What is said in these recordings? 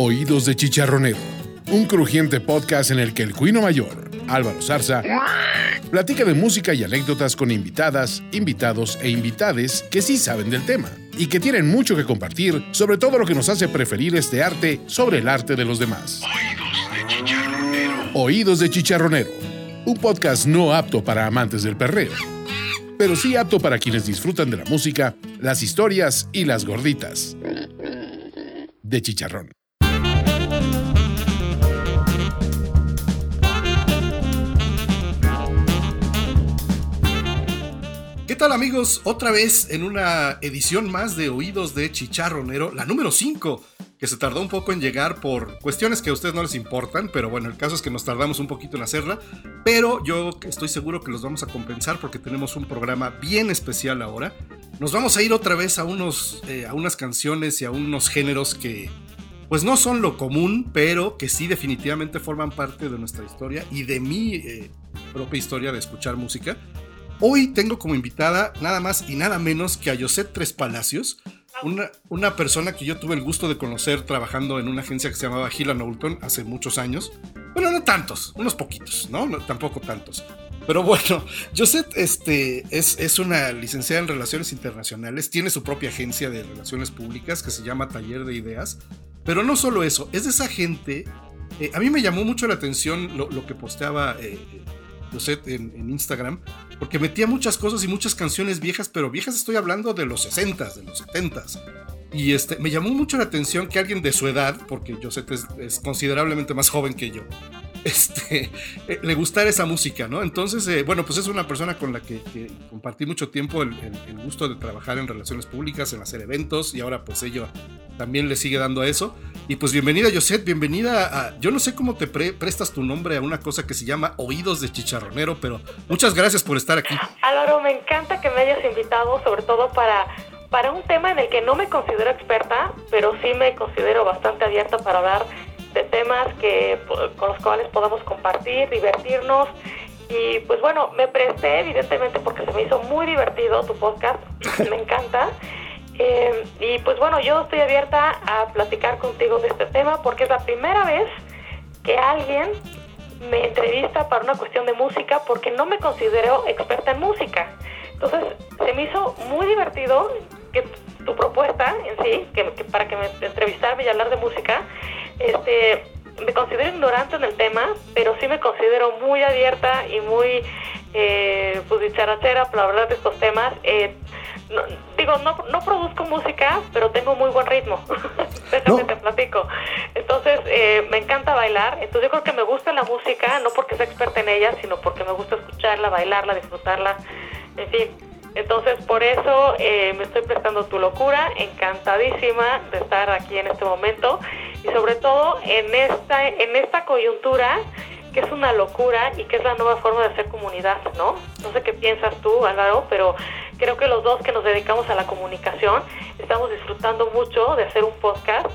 Oídos de Chicharronero, un crujiente podcast en el que el cuino mayor, Álvaro Zarza, platica de música y anécdotas con invitadas, invitados e invitades que sí saben del tema y que tienen mucho que compartir sobre todo lo que nos hace preferir este arte sobre el arte de los demás. Oídos de Chicharronero. Oídos de Chicharronero, un podcast no apto para amantes del perreo, pero sí apto para quienes disfrutan de la música, las historias y las gorditas de chicharrón. Tal amigos? Otra vez en una edición más de Oídos de Chicharronero, la número 5, que se tardó un poco en llegar por cuestiones que a ustedes no les importan, pero bueno, el caso es que nos tardamos un poquito en hacerla, pero yo estoy seguro que los vamos a compensar porque tenemos un programa bien especial ahora. Nos vamos a ir otra vez a, unos, eh, a unas canciones y a unos géneros que pues no son lo común, pero que sí definitivamente forman parte de nuestra historia y de mi eh, propia historia de escuchar música. Hoy tengo como invitada nada más y nada menos que a Josette Tres Palacios, una, una, persona que yo tuve el gusto de conocer trabajando en una agencia que se llamaba Hill Knowlton hace muchos años. Bueno, no tantos, unos poquitos, ¿no? tampoco tantos. Pero bueno, Josette este, es, es, una licenciada en Relaciones Internacionales, tiene su propia agencia de Relaciones Públicas que se llama Taller de Ideas. Pero no solo eso, es de esa gente. Eh, a mí me llamó mucho la atención lo, que posteaba eh, Josette en, Instagram, porque metía muchas cosas y muchas canciones viejas, pero viejas estoy hablando de los 60s, de los 70s. Y este, me llamó mucho la atención que alguien de su edad, porque es, es considerablemente más joven que yo, este, eh, le gustara esa música, ¿no? Entonces, eh, bueno, pues es una persona con la que, compartí mucho tiempo el, gusto de trabajar en relaciones públicas, en hacer eventos, y ahora pues ella también le sigue dando a eso. Y pues bienvenida, Josette, bienvenida a... Yo no sé cómo te prestas tu nombre a una cosa que se llama Oídos de Chicharronero, pero muchas gracias por estar aquí. Álvaro, me encanta que me hayas invitado, sobre todo para para un tema en el que no me considero experta, pero sí me considero bastante abierta para hablar de temas que, con los cuales podamos compartir, divertirnos. Y pues bueno, me presté evidentemente porque se me hizo muy divertido tu podcast, me encanta. Eh, y pues bueno, yo estoy abierta a platicar contigo de este tema porque es la primera vez que alguien me entrevista para una cuestión de música porque no me considero experta en música. Entonces se me hizo muy divertido que tu propuesta en sí, que, para que me entrevistarme y hablar de música, este, me considero ignorante en el tema, pero sí me considero muy abierta y muy eh, pues dicharachera para hablar de estos temas. Eh, digo, no, no produzco música, pero tengo muy buen ritmo. Déjame te platico. Entonces, eh, me encanta bailar. Entonces, yo creo que me gusta la música, no porque sea experta en ella, sino porque me gusta escucharla, bailarla, disfrutarla. En fin, entonces, por eso eh, me estoy prestando tu locura, encantadísima de estar aquí en este momento. Y sobre todo en esta, en esta coyuntura que es una locura y que es la nueva forma de hacer comunidad, ¿no? No sé qué piensas tú, Álvaro, pero creo que los dos que nos dedicamos a la comunicación estamos disfrutando mucho de hacer un podcast.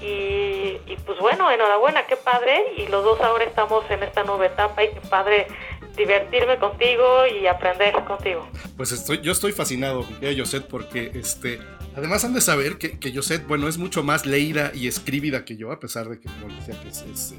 Y, y pues bueno, enhorabuena, qué padre. Y los dos ahora estamos en esta nueva etapa y qué padre divertirme contigo y aprender contigo. Pues estoy, yo estoy fascinado, mi Josette, porque este, además han de saber que, que Josette, bueno, es mucho más leída y escribida que yo, a pesar de que, como decía, que es, eh,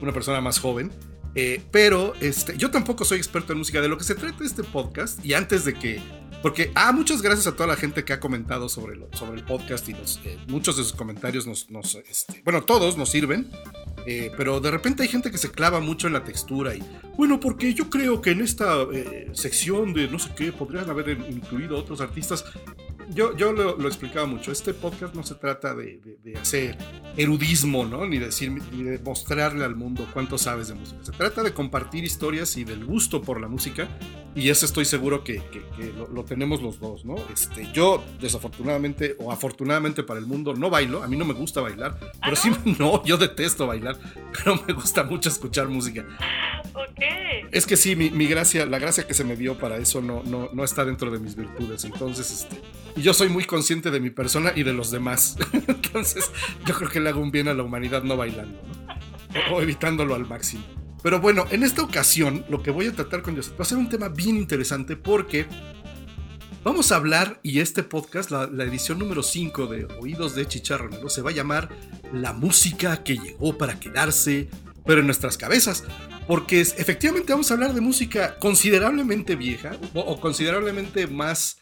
una persona más joven. Eh, pero este, yo tampoco soy experto en música. De lo que se trata este podcast, y antes de que. Porque, ah, muchas gracias a toda la gente que ha comentado sobre, lo, sobre el podcast y los, eh, muchos de sus comentarios nos. este, bueno, todos nos sirven. Eh, pero de repente hay gente que se clava mucho en la textura y, bueno, porque yo creo que en esta eh, sección de no sé qué podrían haber incluido otros artistas. Yo, yo lo, lo explicaba mucho, este podcast no se trata de, de, hacer erudismo, ¿no? Ni, decir, ni de mostrarle al mundo cuánto sabes de música. Se trata de compartir historias y del gusto por la música y eso estoy seguro que, que, lo, tenemos los dos, ¿no? Este, yo, desafortunadamente o afortunadamente para el mundo, no bailo, a mí no me gusta bailar, pero sí, no, yo detesto bailar pero me gusta mucho escuchar música. Es que sí, mi, gracia, la gracia que se me dio para eso no, no, no está dentro de mis virtudes. Entonces, este, y yo soy muy consciente de mi persona y de los demás. Entonces, yo creo que le hago un bien a la humanidad no bailando, o, evitándolo al máximo. Pero bueno, en esta ocasión lo que voy a tratar con Joseph va a ser un tema bien interesante porque Vamos a hablar, y este podcast, la, edición número 5 de Oídos de Chicharronero, se va a llamar La música que llegó para quedarse, pero en nuestras cabezas. Porque efectivamente vamos a hablar de música considerablemente vieja o, considerablemente más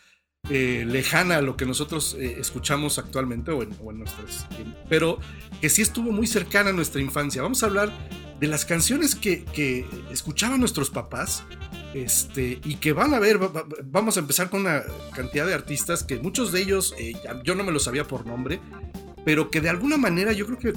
eh, lejana a lo que nosotros eh, escuchamos actualmente o en, nuestras. pero que sí estuvo muy cercana a nuestra infancia. Vamos a hablar de las canciones que, que escuchaban nuestros papás este, y que van a ver, vamos a empezar con una cantidad de artistas que muchos de ellos, eh, yo no me los sabía por nombre, pero que de alguna manera yo creo que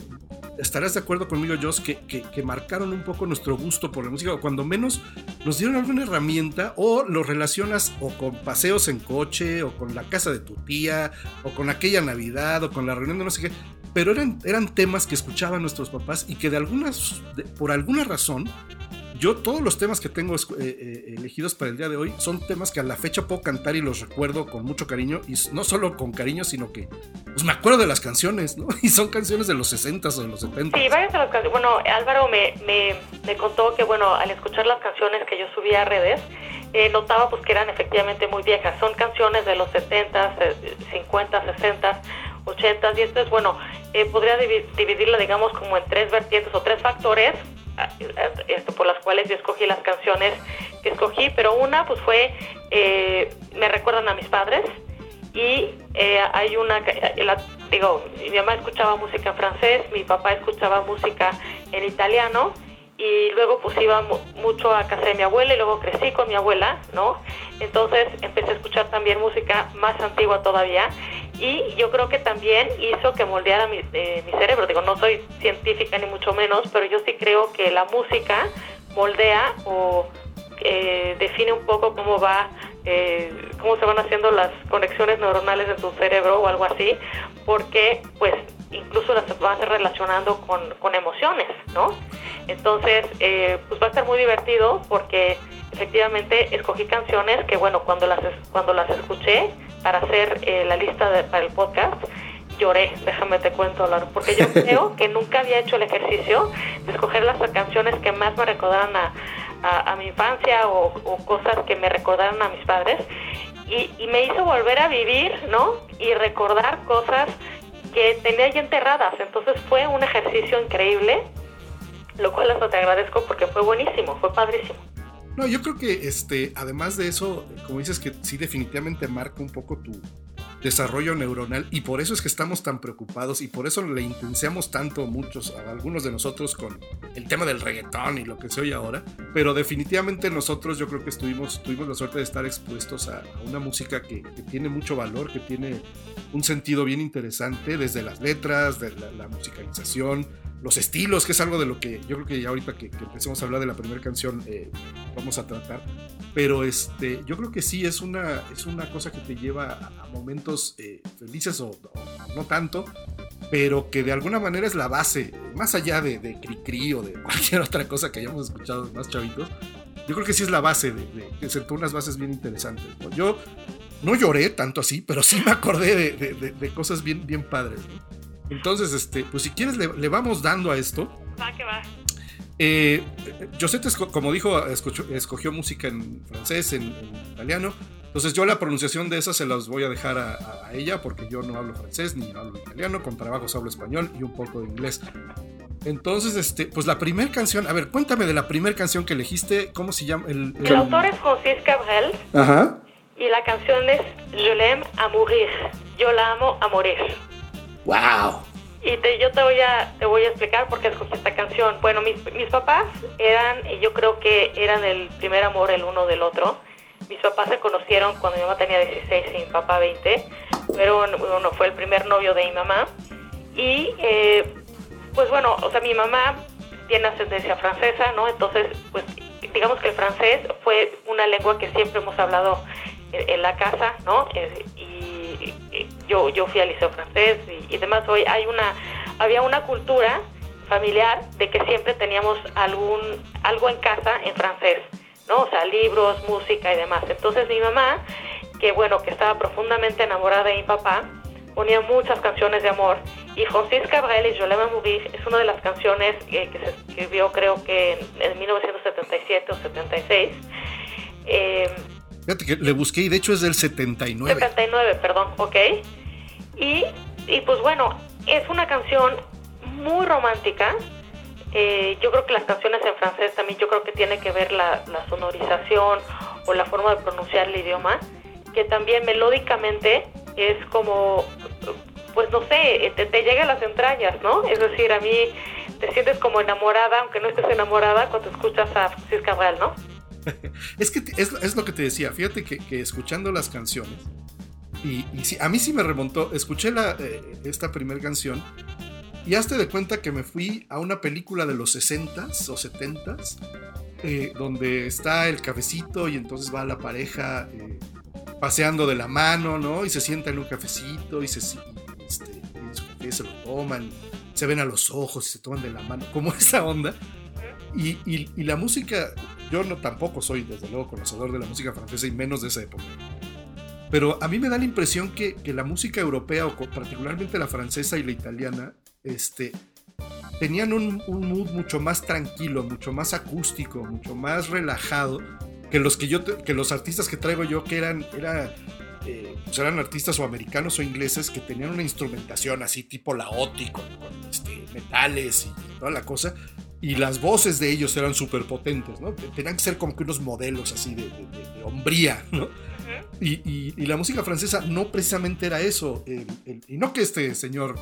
estarás de acuerdo conmigo, Joss, que, que, marcaron un poco nuestro gusto por la música, o cuando menos nos dieron alguna herramienta, o lo relacionas o con paseos en coche, o con la casa de tu tía, o con aquella Navidad, o con la reunión de no sé qué, pero eran, eran temas que escuchaban nuestros papás y que de algunas, por alguna razón, yo todos los temas que tengo eh, eh, elegidos para el día de hoy son temas que a la fecha puedo cantar y los recuerdo con mucho cariño. Y no solo con cariño, sino que pues me acuerdo de las canciones, ¿no? Y son canciones de los 60s o de los 70 Sí, varias de las canciones. Bueno, Álvaro me, me, contó que, bueno, al escuchar las canciones que yo subía a redes, eh, notaba pues que eran efectivamente muy viejas. Son canciones de los 70, 50, 60, 80 y esto es, bueno, podría dividirla, digamos, como en tres vertientes o tres factores por las cuales yo escogí las canciones que escogí, pero una pues fue, eh, me recuerdan a mis padres y eh, hay una, digo, mi mamá escuchaba música en francés, mi papá escuchaba música en italiano y luego pues iba mucho a casa de mi abuela y luego crecí con mi abuela, ¿no? Entonces empecé a escuchar también música más antigua todavía y yo creo que también hizo que moldeara mi, eh, mi cerebro. Digo, no soy científica ni mucho menos, pero yo sí creo que la música moldea o eh, define un poco cómo va, eh, cómo se van haciendo las conexiones neuronales de tu cerebro o algo así, porque pues incluso las vas relacionando con, con emociones, ¿no? Entonces, pues va a estar muy divertido porque efectivamente escogí canciones que, bueno, cuando las, cuando las escuché, para hacer eh, la lista para el podcast, lloré, déjame te cuento, porque yo creo que nunca había hecho el ejercicio de escoger las canciones que más me recordaran a, mi infancia o, cosas que me recordaran a mis padres. Y, me hizo volver a vivir, ¿no? Y recordar cosas que tenía ya enterradas. Entonces fue un ejercicio increíble, lo cual hasta te agradezco porque fue buenísimo, fue padrísimo. No, yo creo que este, además de eso, como dices que sí definitivamente marca un poco tu desarrollo neuronal y por eso es que estamos tan preocupados y por eso le intensiamos tanto muchos, a algunos de nosotros con el tema del reggaetón y lo que se oye ahora, pero definitivamente nosotros yo creo que estuvimos, tuvimos la suerte de estar expuestos a, una música que, tiene mucho valor, que tiene un sentido bien interesante desde las letras, de la musicalización, los estilos, que es algo de lo que yo creo que ya ahorita que, empecemos a hablar de la primera canción eh, vamos a tratar. Pero este, yo creo que sí es una, es una cosa que te lleva a, momentos eh, felices o, no tanto, pero que de alguna manera es la base, más allá de, de cri-cri o de cualquier otra cosa que hayamos escuchado más chavitos. Yo creo que sí es la base, de, que sentó unas bases bien interesantes. Yo no lloré tanto así, pero sí me acordé de, cosas bien, bien padres. Entonces, este, pues si quieres, le, vamos dando a esto. Va, que va. Eh, Josette, como dijo, escogió, música en francés, en, italiano. Entonces yo la pronunciación de esas se las voy a dejar a, ella porque yo no hablo francés ni hablo italiano, con trabajos hablo español y un poco de inglés. Entonces, este, pues la primera canción, a ver, cuéntame de la primera canción que elegiste, ¿cómo se llama? El, el... autor es Francis Cabrel. Ajá. Y la canción es Je l'aime à mourir. Yo la amo a morir. ¡Wow! Y te, yo te voy a te voy a explicar por qué escogí esta canción. Bueno, mis, mis papás eran, yo creo que eran el primer amor el uno del otro. Mis papás se conocieron cuando mi mamá tenía 16 y mi papá 20. Pero uno fue el primer novio de mi mamá. Y eh, pues bueno, o sea, mi mamá tiene ascendencia francesa, ¿no? Entonces, pues digamos que el francés fue una lengua que siempre hemos hablado en, la casa, ¿no? Eh, yo, yo fui al liceo francés y, demás. Hoy hay una, había una cultura familiar de que siempre teníamos algún, algo en casa en francés, ¿no? O sea, libros, música y demás. Entonces mi mamá, que bueno, que estaba profundamente enamorada de mi papá, ponía muchas canciones de amor. Y Francis Cabrel y l'aime mourir es una de las canciones que se escribió creo que en, 1977 o 76. Eh, Fíjate que le busqué y de hecho es del 79. 79, perdón, ok. Y, y pues bueno, es una canción muy romántica. Eh, yo creo que las canciones en francés también, yo creo que tiene que ver la, la sonorización o la forma de pronunciar el idioma, que también melódicamente es como, pues no sé, te, llega a las entrañas, ¿no? Es decir, a mí te sientes como enamorada, aunque no estés enamorada, cuando escuchas a Francis Cabral, ¿no? es que es, es, lo que te decía, fíjate que, que escuchando las canciones, y, y a mí sí me remontó, escuché la, eh, esta primera canción y hazte de cuenta que me fui a una película de los 60s o 70s, eh, donde está el cafecito y entonces va la pareja eh, paseando de la mano, ¿no? Y se sienta en un cafecito y se, este, y se lo toman, se ven a los ojos y se toman de la mano, como esa onda. Y, y, y, la música, yo no tampoco soy desde luego conocedor de la música francesa y menos de esa época. Pero a mí me da la impresión que, que la música europea, o particularmente la francesa y la italiana, este, tenían un, un, mood mucho más tranquilo, mucho más acústico, mucho más relajado que los que yo que los artistas que traigo yo que eran era, eh, pues eran artistas o americanos o ingleses que tenían una instrumentación así tipo laoti con, con este, metales y toda la cosa y las voces de ellos eran súper potentes, ¿no? Tenían que ser como que unos modelos así de, de, hombría, ¿no? Y, y, y, la música francesa no precisamente era eso. El, el, y no que este señor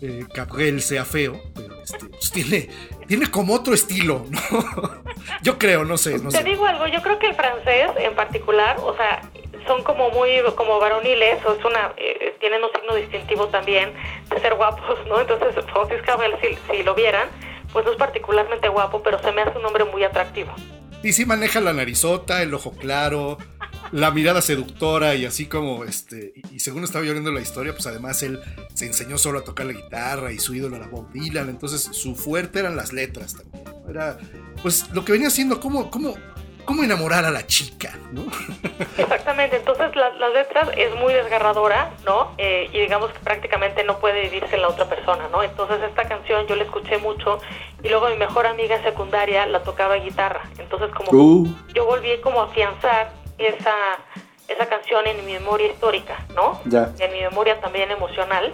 eh, Cabrel sea feo, pero este, pues tiene, tiene como otro estilo, ¿no? yo creo, no sé, no Te sé. digo algo, yo creo que el francés en particular, o sea, son como muy como varoniles, o es una, eh, tienen un signo distintivo también de ser guapos, ¿no? Entonces, Francis Cabrel, si, si lo vieran, pues no es particularmente guapo, pero se me hace un hombre muy atractivo. Y sí maneja la narizota, el ojo claro, la mirada seductora y así como este y, según estaba yo viendo la historia pues además él se enseñó solo a tocar la guitarra y su ídolo era Bob Dylan entonces su fuerte eran las letras también era pues lo que venía haciendo cómo cómo cómo enamorar a la chica no exactamente entonces la, las letras es muy desgarradora no eh, y digamos que prácticamente no puede vivirse en la otra persona no entonces esta canción yo la escuché mucho y luego mi mejor amiga secundaria la tocaba guitarra entonces como uh. yo volví como a afianzar esa, esa canción en mi memoria histórica, ¿no? Ya. En mi memoria también emocional,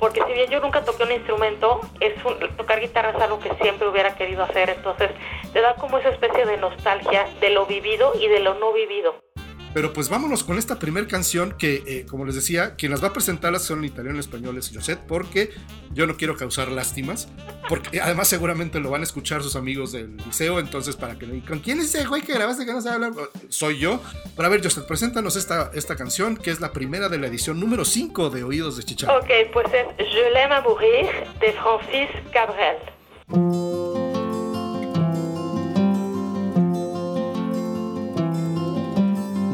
porque si bien yo nunca toqué un instrumento, es un, tocar guitarra es algo que siempre hubiera querido hacer, entonces te da como esa especie de nostalgia de lo vivido y de lo no vivido. Pero pues vámonos con esta primera canción que, eh, como les decía, quien las va a presentar son en italiano y español es Josette, porque yo no quiero causar lástimas, porque además seguramente lo van a escuchar sus amigos del liceo, entonces para que le digan, ¿quién es ese güey que grabaste que no sabe hablar? Soy yo. Pero a ver, Josette, preséntanos esta, esta canción, que es la primera de la edición número 5 de Oídos de Chicharro. Ok, pues es Je l'aime à mourir de Francis Cabrel.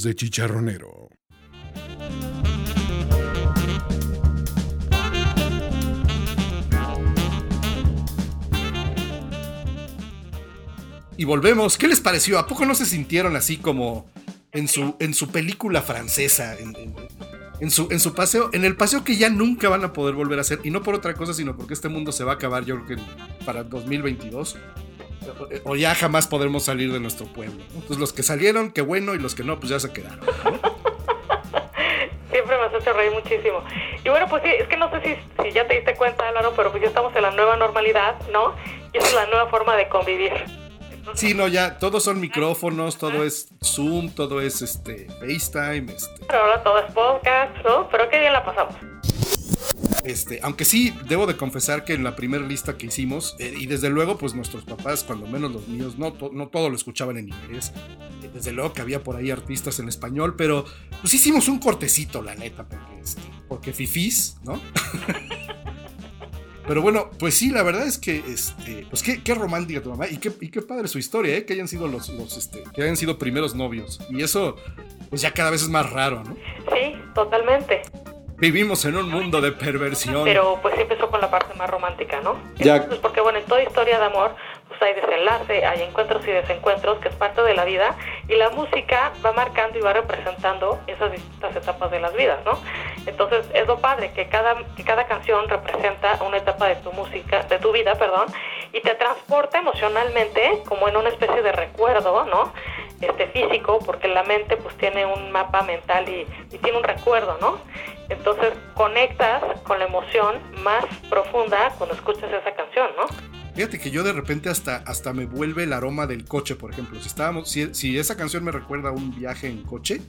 De chicharronero. Y volvemos. ¿Qué les pareció? ¿A poco no se sintieron así como en su, en su película francesa? En, en, en, su, en su paseo, en el paseo que ya nunca van a poder volver a hacer. Y no por otra cosa, sino porque este mundo se va a acabar, yo creo que para 2022. O ya jamás podremos salir de nuestro pueblo. Entonces los que salieron, qué bueno, y los que no, pues ya se quedaron. ¿no? Siempre me hace hecho reír muchísimo. Y bueno, pues sí, es que no sé si, si ya te diste cuenta, Álvaro, pero pues ya estamos en la nueva normalidad, ¿no? Y esa es la nueva forma de convivir. Sí, no, ya todos son micrófonos, todo es Zoom, todo es este FaceTime, este. Pero ahora todo es podcast, ¿no? Pero qué bien la pasamos. Este, aunque sí, debo de confesar que en la primera lista que hicimos, eh, y desde luego, pues nuestros papás, cuando menos los míos, no, no todo lo escuchaban en inglés. Eh, desde luego que había por ahí artistas en español, pero pues hicimos un cortecito, la neta, porque, este, porque fifís, ¿no? Pero bueno, pues sí, la verdad es que, este, pues qué, qué romántica tu mamá y qué, y qué padre su historia, ¿eh? que hayan sido los, los este, que hayan sido primeros novios. Y eso, pues ya cada vez es más raro, ¿no? Sí, totalmente. Vivimos en un mundo de perversión. Pero pues empezó con la parte más romántica, ¿no? Ya. Entonces, porque bueno, en toda historia de amor, pues hay desenlace, hay encuentros y desencuentros, que es parte de la vida, y la música va marcando y va representando esas distintas etapas de las vidas, ¿no? Entonces es lo padre, que cada, que cada canción representa una etapa de tu música, de tu vida, perdón, y te transporta emocionalmente como en una especie de recuerdo, ¿no? Este físico, porque la mente pues tiene un mapa mental y, y tiene un recuerdo, ¿no? Entonces conectas con la emoción más profunda cuando escuchas esa canción, ¿no? Fíjate que yo de repente hasta, hasta me vuelve el aroma del coche, por ejemplo. Si estábamos, si, si esa canción me recuerda a un viaje en coche,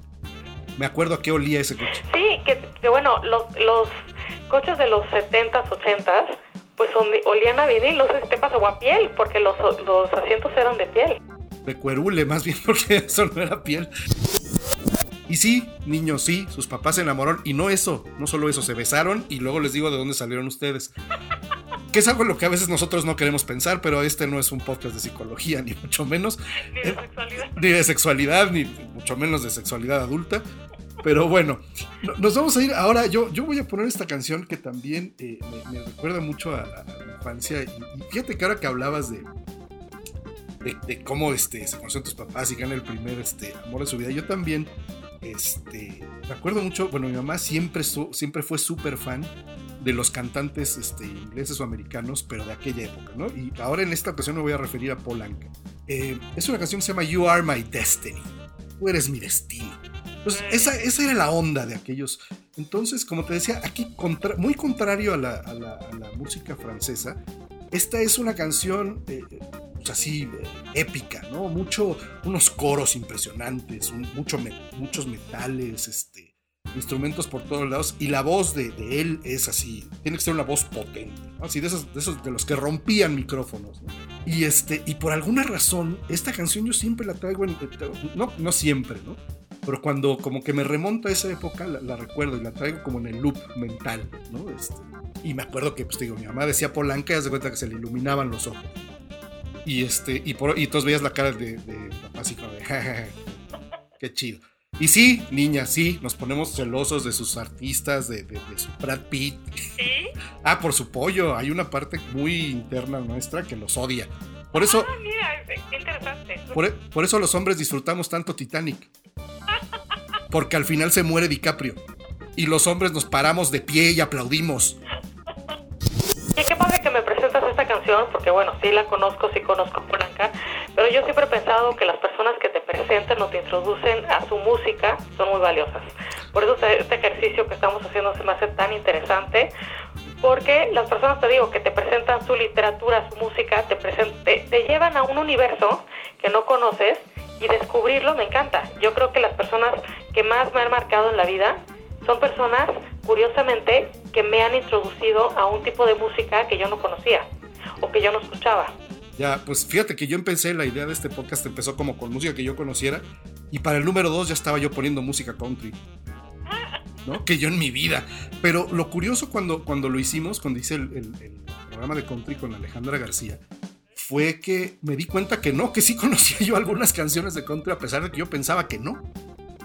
me acuerdo a qué olía ese coche. Sí, que, que bueno, los, los coches de los 70s, 80s, pues olían a vinil, no sé si te pasa, o a piel, porque los, los asientos eran de piel. De cuerule, más bien, porque eso no era piel. Y sí, niños, sí, sus papás se enamoraron. Y no eso, no solo eso, se besaron y luego les digo de dónde salieron ustedes. Que es algo en lo que a veces nosotros no queremos pensar, pero este no es un podcast de psicología, ni mucho menos. Ni de Eh, sexualidad. ni de sexualidad, ni mucho menos de sexualidad adulta. Pero bueno, no- nos vamos a ir ahora. Yo, yo voy a poner esta canción que también eh, me, me recuerda mucho a, a mi infancia. Y, y fíjate que ahora que hablabas de, de, de cómo este, se conocen tus papás y gana el primer este, amor de su vida, yo también este, me acuerdo mucho. Bueno, mi mamá siempre, su- siempre fue súper fan de los cantantes este, ingleses o americanos, pero de aquella época, ¿no? Y ahora en esta ocasión me voy a referir a Paul Anka. Eh, es una canción que se llama You Are My Destiny. Tú eres mi destino. Pues esa, esa era la onda de aquellos. Entonces, como te decía, aquí contra- muy contrario a la, a la- a la música francesa, esta es una canción eh, pues así eh, épica, ¿no? Mucho, unos coros impresionantes, un- mucho me- muchos metales, este, instrumentos por todos lados y la voz de, de él es así, tiene que ser una voz potente, ¿no? así de esos, de esos de los que rompían micrófonos. ¿no? Y este y por alguna razón esta canción yo siempre la traigo en no no siempre, ¿no? Pero cuando como que me remonto a esa época la, la recuerdo y la traigo como en el loop mental, ¿no? Este, y me acuerdo que pues digo, mi mamá decía Polanca y haz de cuenta que se le iluminaban los ojos. Y este y por y todos veías la cara de, de papá así como de "Jejeje, qué chido. Y sí, niña, sí, nos ponemos celosos de sus artistas, de, de- de su Brad Pitt. Sí. Ah, por su pollo. Hay una parte muy interna nuestra que los odia. Por eso, Ah, mira, qué interesante. por, por eso los hombres disfrutamos tanto Titanic. Porque al final se muere DiCaprio. Y los hombres nos paramos de pie y aplaudimos. Porque bueno, sí la conozco, sí conozco a Polanca, pero yo siempre he pensado que las personas que te presentan o te introducen a su música son muy valiosas. Por eso este este ejercicio que estamos haciendo se me hace tan interesante, porque las personas, te digo, que te presentan su literatura, su música, te, te, te llevan a un universo que no conoces y descubrirlo me encanta. Yo creo que las personas que más me han marcado en la vida son personas, curiosamente, que me han introducido a un tipo de música que yo no conocía o que yo no escuchaba. Ya, pues fíjate que yo empecé, la idea de este podcast empezó como con música que yo conociera. Y para el número dos ya estaba yo poniendo música country. ¿No? Que yo en mi vida. Pero lo curioso cuando, cuando lo hicimos, cuando hice el, el- el programa de country con Alejandra García, fue que me di cuenta que no, que sí conocía yo algunas canciones de country, a pesar de que yo pensaba que no.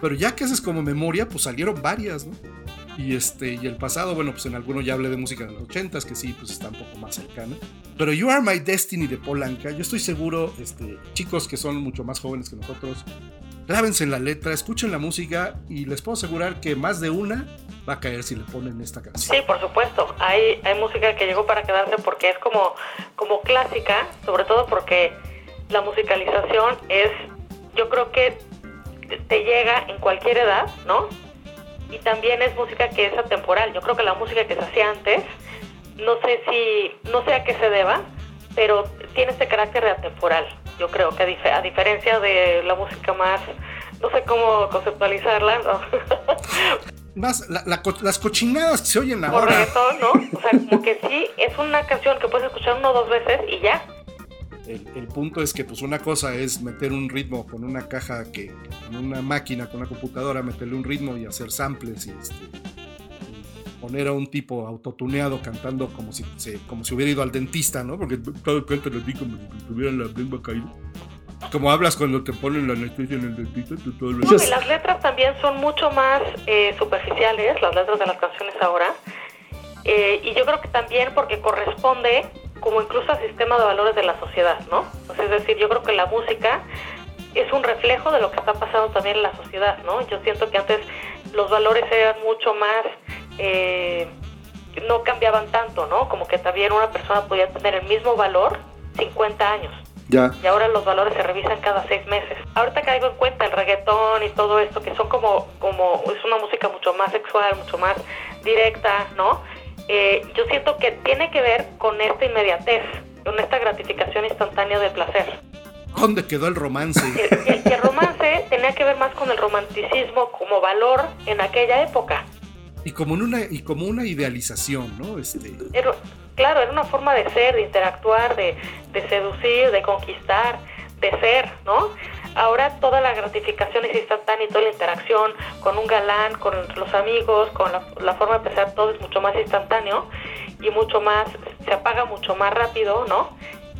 Pero ya que haces como memoria, pues salieron varias, ¿no? Y este, y el pasado, bueno, pues en alguno ya hablé de música de los ochentas, que sí, pues está un poco más cercana. Pero You Are My Destiny de Polanca, yo estoy seguro, este, chicos que son mucho más jóvenes que nosotros, grábense en la letra, escuchen la música y les puedo asegurar que más de una va a caer si le ponen esta canción. Sí, por supuesto. Hay, hay música que llegó para quedarse porque es como, como clásica, sobre todo porque la musicalización es, yo creo que te- llega en cualquier edad, ¿no? Y también es música que es atemporal. Yo creo que la música que se hacía antes, no sé si, no sé a qué se deba, pero tiene este carácter de atemporal. Yo creo que a, diferencia de la música más, no sé cómo conceptualizarla, ¿no? más las cochinadas que se oyen ahora. Correcto, ¿no? O sea, como que sí, es una canción que puedes escuchar uno o dos veces y ya. El, punto es que pues una cosa es meter un ritmo con una caja que, con una máquina, con una computadora, meterle un ritmo y hacer samples y, este, poner a un tipo autotuneado cantando como si, como si hubiera ido al dentista, ¿no? Porque todo canta así como si tuvieran la lengua caída. Como hablas cuando te ponen la anestesia en el dentista, tú todo lo no, y las letras también son mucho más eh, superficiales, las letras de las canciones ahora. Eh, y yo creo que también porque corresponde como incluso al sistema de valores de la sociedad, ¿no? es decir, yo creo que la música es un reflejo de lo que está pasando también en la sociedad, ¿no? Yo siento que antes los valores eran mucho más, eh, no cambiaban tanto, ¿no? Como que también una persona podía tener el mismo valor 50 años. Ya. Y ahora los valores se revisan cada seis meses. Ahorita caigo en cuenta el reggaetón y todo esto, que son como, como, es una música mucho más sexual, mucho más directa, ¿no? Eh, yo siento que tiene que ver con esta inmediatez, con esta gratificación instantánea del placer. ¿Dónde quedó el romance? El, el, romance tenía que ver más con el romanticismo como valor en aquella época. Y como, en una, y como una idealización, ¿no? Este... claro, era una forma de ser, de interactuar, de, de seducir, de conquistar, de ser, ¿no? Ahora toda la gratificación es instantánea y toda la interacción con un galán, con los amigos, con la, forma de pensar, todo es mucho más instantáneo y mucho más, se apaga mucho más rápido, ¿no?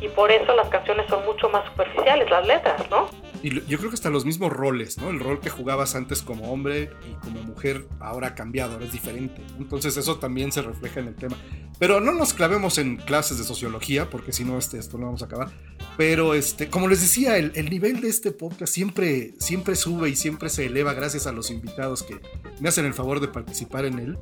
Y por eso las canciones son mucho más superficiales, las letras, ¿no? Y yo creo que hasta los mismos roles, ¿no? El rol que jugabas antes como hombre y como mujer ahora ha cambiado, ahora es diferente. Entonces eso también se refleja en el tema. Pero no nos clavemos en clases de sociología, porque si no, este, esto no vamos a acabar. Pero este, como les decía, el, el, nivel de este podcast siempre, siempre sube y siempre se eleva gracias a los invitados que me hacen el favor de participar en él.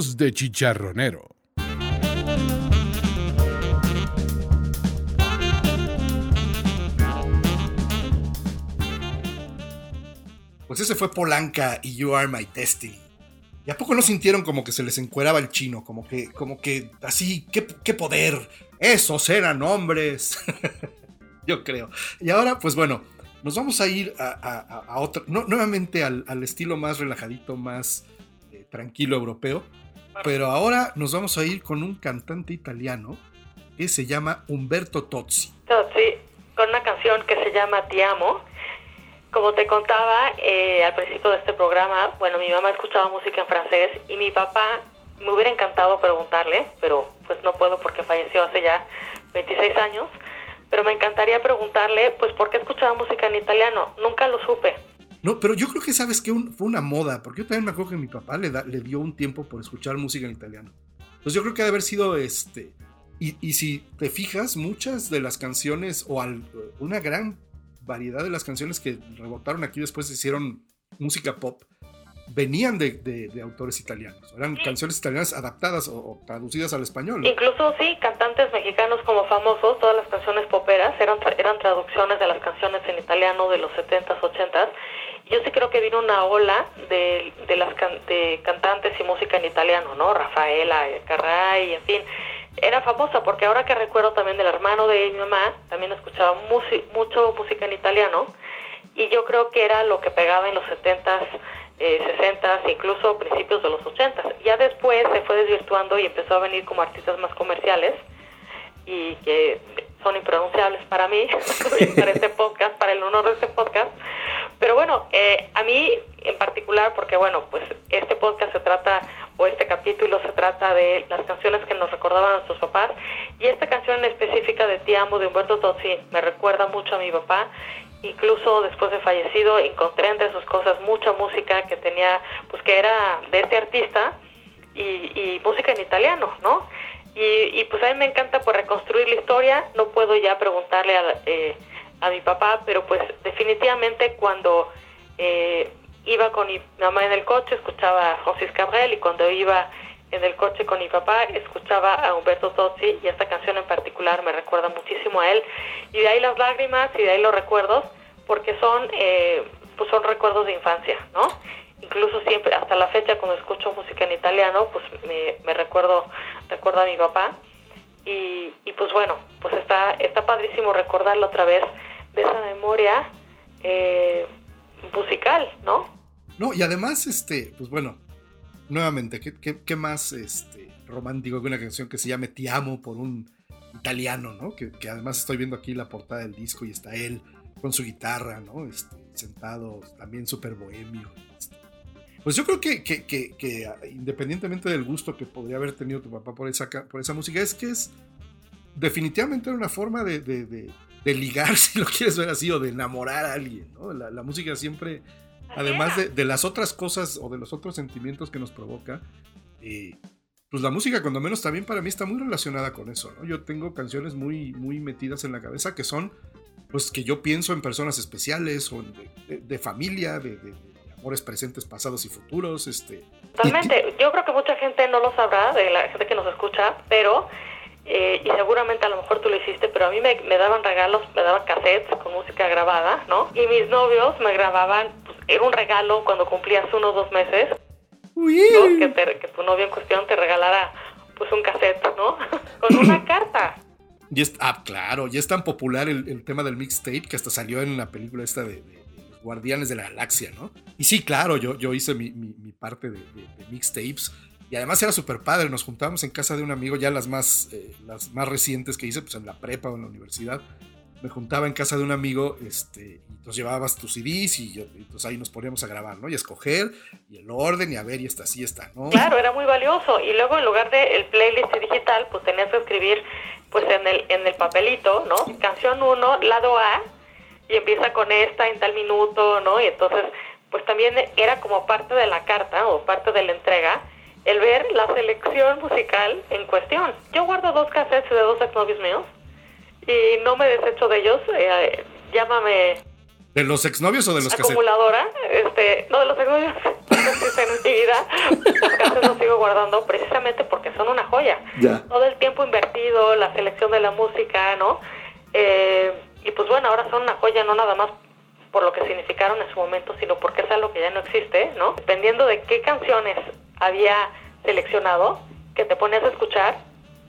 De chicharronero. Pues ese fue Polanca y You Are My Destiny. ¿Y a poco no sintieron como que se les encueraba el chino? Como que, como que así, qué, poder. Esos eran hombres. Yo creo. Y ahora, pues bueno, nos vamos a ir a, otro, nuevamente al, al, estilo más relajadito, más tranquilo europeo. Pero ahora nos vamos a ir con un cantante italiano que se llama Umberto Tozzi. Tozzi, con una canción que se llama Ti amo. Como te contaba eh, al principio de este programa, bueno, mi mamá escuchaba música en francés y mi papá me hubiera encantado preguntarle, pero pues no puedo porque falleció hace ya 26 años, pero me encantaría preguntarle, pues, ¿por qué escuchaba música en italiano? Nunca lo supe. No, pero yo creo que sabes que fue una moda, porque yo también me acuerdo que mi papá le, le dio un tiempo por escuchar música en italiano. Entonces yo creo que debe haber sido este. Y, si te fijas, muchas de las canciones, o una gran variedad de las canciones que rebotaron aquí después hicieron música pop, venían de, autores italianos, eran canciones italianas adaptadas o, traducidas al español. Incluso sí, cantantes mexicanos como famosos, todas las canciones poperas eran, eran traducciones de las canciones en italiano de los 70s, 80s. Yo sí creo que vino una ola de, de las de cantantes y música en italiano, ¿no? Rafaela, Carray, en fin. Era famosa porque ahora que recuerdo también del hermano de mi mamá, también escuchaba mucho música en italiano y yo creo que era lo que pegaba en los 70s eh, 60 incluso principios de los 80 Ya después se fue desvirtuando y empezó a venir como artistas más comerciales y que son impronunciables para mí, para este podcast, para el honor de este podcast. Pero bueno, eh, a mí en particular, porque bueno, pues este podcast se trata, o este capítulo se trata de las canciones que nos recordaban a nuestros papás, y esta canción en específica de Ti Amo de Humberto Tozzi me recuerda mucho a mi papá, incluso después de fallecido encontré entre sus cosas mucha música que tenía, pues que era de este artista y, música en italiano, ¿no? Y, pues a mí me encanta pues reconstruir la historia, no puedo ya preguntarle a, eh, a mi papá, pero pues definitivamente cuando eh, iba con mi mamá en el coche escuchaba a José Cabrel y cuando iba en el coche con mi papá escuchaba a Humberto Tozzi y esta canción en particular me recuerda muchísimo a él. Y de ahí las lágrimas y de ahí los recuerdos porque son eh, pues son recuerdos de infancia no incluso siempre hasta la fecha cuando escucho música en italiano pues me, recuerdo recuerdo a mi papá. Y, y, pues bueno pues está está padrísimo recordarlo otra vez de esa memoria eh, musical no no y además este pues bueno nuevamente, ¿qué, más este, romántico que una canción que se llame Te amo por un italiano, ¿no? Que, además estoy viendo aquí la portada del disco y está él con su guitarra, ¿no? Este, sentado, también súper bohemio. Este. Pues yo creo que, que, independientemente del gusto que podría haber tenido tu papá por esa, por esa música, es que es definitivamente una forma de, de, ligar, si lo quieres ver así, o de enamorar a alguien, ¿no? la música siempre además de, las otras cosas o de los otros sentimientos que nos provoca, eh, pues la música, cuando menos también para mí está muy relacionada con eso, ¿no? Yo tengo canciones muy, muy metidas en la cabeza que son, pues que yo pienso en personas especiales o de, familia, de, amores presentes, pasados y futuros, este. Totalmente. Yo creo que mucha gente no lo sabrá, de la gente que nos escucha, pero eh, y seguramente a lo mejor tú lo hiciste, pero a mí me, me, daban regalos, me daban cassettes con música grabada, ¿no? Y mis novios me grababan era un regalo cuando cumplías uno o dos meses, que, tu novio en cuestión te regalara pues un cassette, ¿no? Con una carta. Y es, ah, claro, ya es tan popular el, tema del mixtape que hasta salió en la película esta de, Guardianes de la Galaxia, ¿no? Y sí, claro, yo, yo hice mi, parte de, mixtapes. Y además era súper padre, nos juntábamos en casa de un amigo, ya las más, eh, las más recientes que hice, pues en la prepa o en la universidad me juntaba en casa de un amigo, este, nos llevabas tus CDs y, entonces ahí nos poníamos a grabar, ¿no? Y a escoger, y el orden, y a ver, y esta, así está, ¿no? Claro, era muy valioso. Y luego en lugar del el playlist digital, pues tenías que escribir, pues en el, en el papelito, ¿no? Canción 1, lado A, y empieza con esta en tal minuto, ¿no? Y entonces, pues también era como parte de la carta o parte de la entrega, el ver la selección musical en cuestión. Yo guardo dos cassettes de dos exnovios míos, y no me desecho de ellos. Eh, llámame. ¿De los exnovios o de los acumuladora? Este, no, de los exnovios en mi vida. Los los sigo guardando precisamente porque son una joya. Todo el tiempo invertido, la selección de la música, ¿no? Eh, y pues bueno, ahora son una joya no nada más por lo que significaron en su momento, sino porque es algo que ya no existe, ¿no? Dependiendo de qué canciones había seleccionado, que te ponías a escuchar,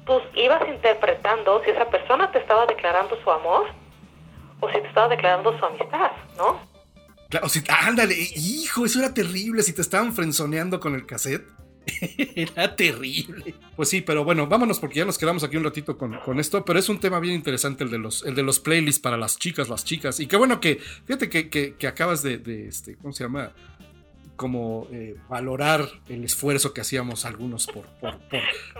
tú ibas interpretando si esa persona te estaba declarando su amor o si te estaba declarando su amistad, ¿no? Claro, si, ándale, hijo, eso era terrible, si te estaban frenzoneando con el cassette. era terrible. Pues sí, pero bueno, vámonos porque ya nos quedamos aquí un ratito con, esto, pero es un tema bien interesante el de los, el de los playlists para las chicas, las chicas. Y qué bueno que, fíjate que, que, acabas de, de, este, ¿cómo se llama? Como eh, valorar el esfuerzo que hacíamos algunos por,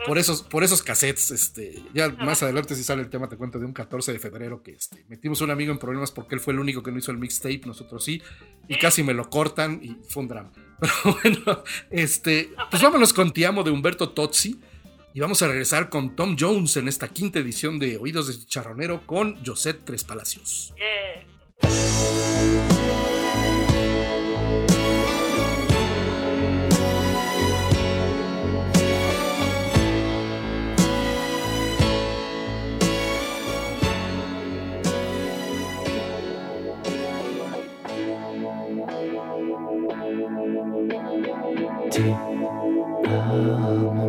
por, esos, por esos cassettes. Este, ya más adelante si sale el tema, te cuento de un 14 de febrero que este, metimos un amigo en problemas porque él fue el único que no hizo el mixtape, nosotros sí, y casi me lo cortan y fue un drama. Pero bueno, este, pues vámonos con Tiamo de Humberto Tozzi. Y vamos a regresar con Tom Jones en esta quinta edición de Oídos de Charronero con Josette Tres Palacios. Ti amo,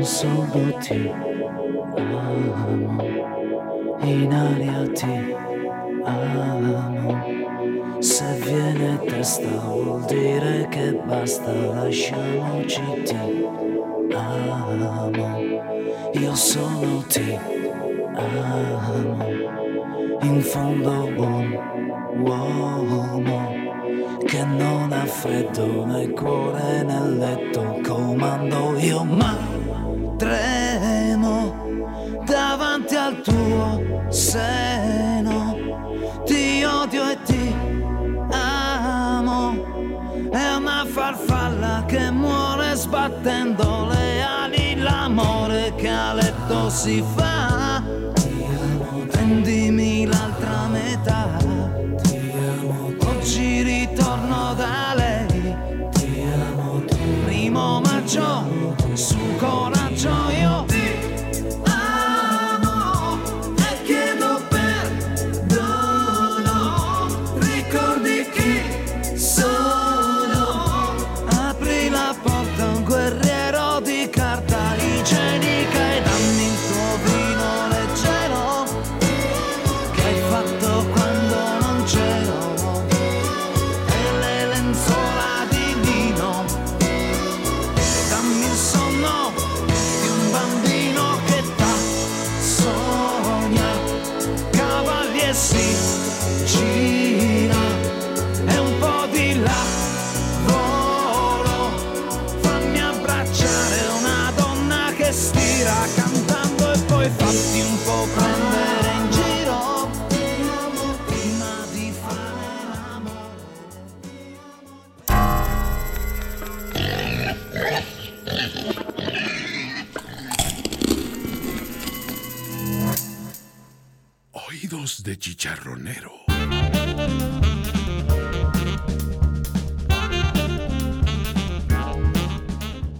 solo ti amo, in aria ti amo. Se viene testa vuol dire che basta, lasciamoci ti amo, io sono ti amo, in fondo buon uomo che non ha freddo nel cuore nel letto, comando io ma tremo davanti al tuo seno, ti odio e ti amo, è una farfalla che muore sbattendo le ali, l'amore che a letto si fa, prendimi l'altra metà. John, su coraggio.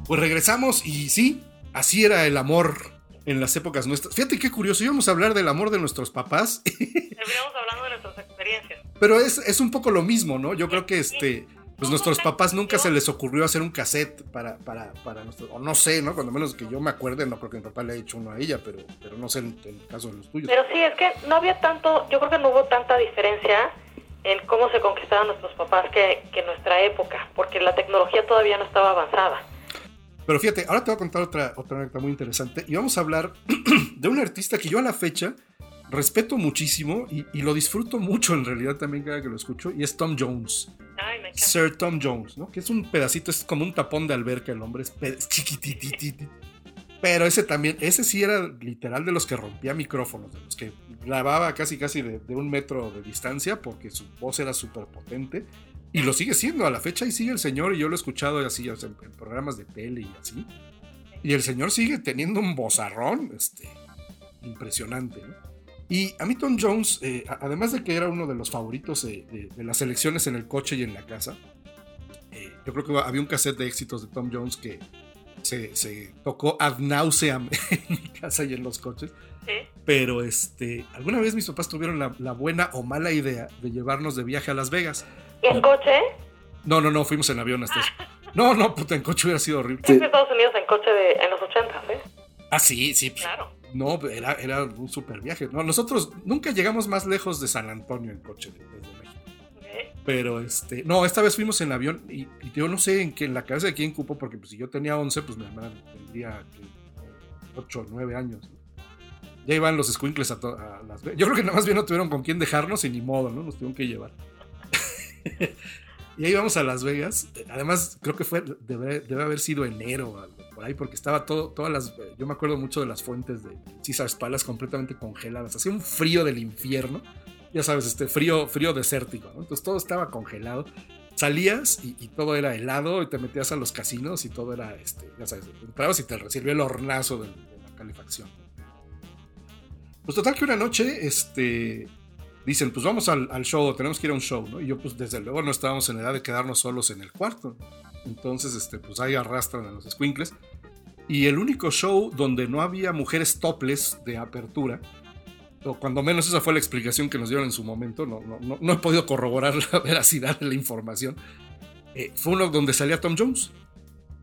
Pues regresamos y sí, así era el amor en las épocas nuestras. Fíjate qué curioso, íbamos a hablar del amor de nuestros papás, hablando de nuestras experiencias. pero es, es un poco lo mismo, ¿no? Yo creo que este, pues nuestros papás nunca se les ocurrió hacer un cassette para, para, para nuestros, o no sé, ¿no? Cuando menos que yo me acuerde, no creo que mi papá le haya hecho uno a ella, pero, pero no sé en, en el caso de los tuyos. Pero sí, es que no había tanto, yo creo que no hubo tanta diferencia en cómo se conquistaban nuestros papás que, que en nuestra época, porque la tecnología todavía no estaba avanzada. Pero fíjate, ahora te voy a contar otra, otra anécdota muy interesante. Y vamos a hablar de un artista que yo a la fecha respeto muchísimo y, y lo disfruto mucho en realidad también cada que lo escucho. Y es Tom Jones. Ay, me encanta. Sir Tom Jones, ¿no? Que es un pedacito, es como un tapón de alberca el hombre, es, chiquititititi. Pero ese también, ese sí era literal de los que rompía micrófonos, de los que grababa casi casi de, de un metro de distancia porque su voz era súper potente. Y lo sigue siendo a la fecha y sigue el señor y yo lo he escuchado así o sea, en, en programas de tele y así. Y el señor sigue teniendo un bozarrón este, impresionante. ¿no? Y a mí Tom Jones, eh, además de que era uno de los favoritos de, de- de las elecciones en el coche y en la casa, eh, yo creo que había un cassette de éxitos de Tom Jones que se, se tocó ad nauseam en mi casa y en los coches. Sí. Pero este, alguna vez mis papás tuvieron la, la buena o mala idea de llevarnos de viaje a Las Vegas. ¿Y en coche? No, no, no, fuimos en avión hasta eso. No, no, puta, en coche hubiera sido horrible. A Estados Unidos en coche de, en los 80, ¿eh? Ah, sí, sí. pues, Claro. No, era, era un super viaje. No, nosotros nunca llegamos más lejos de San Antonio en coche de- desde México. Pero este, no, esta vez fuimos en avión y, y yo no sé en qué, en la cabeza de quién cupo, porque pues, si yo tenía 11, pues mi hermana tendría 8 o 9 años. ¿no? Ya iban los squinkles a, a las Vegas. Yo creo que nada más bien no tuvieron con quién dejarnos y ni modo, ¿no? Nos tuvieron que llevar. y ahí vamos a Las Vegas. Además, creo que fue, debe, debe haber sido enero, algo por ahí, porque estaba todo, todas las. Yo me acuerdo mucho de las fuentes de Caesar's Palace completamente congeladas. Hacía un frío del infierno ya sabes, este frío, frío desértico, ¿no? Entonces todo estaba congelado. Salías y, todo era helado y te metías a los casinos y todo era, este, ya sabes, entrabas y te recibió el hornazo de, de la calefacción. Pues total que una noche, este, dicen, pues vamos al, al show, tenemos que ir a un show, ¿no? Y yo, pues desde luego no estábamos en edad de quedarnos solos en el cuarto. Entonces, este, pues ahí arrastran a los squinkles. Y el único show donde no había mujeres topless de apertura, o cuando menos esa fue la explicación que nos dieron en su momento, no, no, no, no he podido corroborar la veracidad de la información, eh, fue uno donde salía Tom Jones.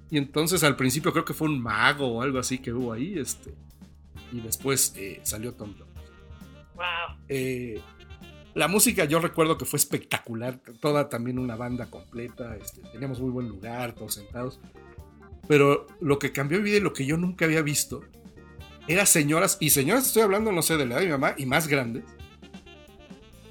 Y entonces al principio creo que fue un mago o algo así que hubo ahí, este, y después eh, salió Tom Jones. Wow. Eh, la música yo recuerdo que fue espectacular, toda también una banda completa, este, teníamos muy buen lugar, todos sentados. Pero lo que cambió mi vida y lo que yo nunca había visto era señoras, y señoras estoy hablando, no sé, de la edad de mi mamá y más grandes,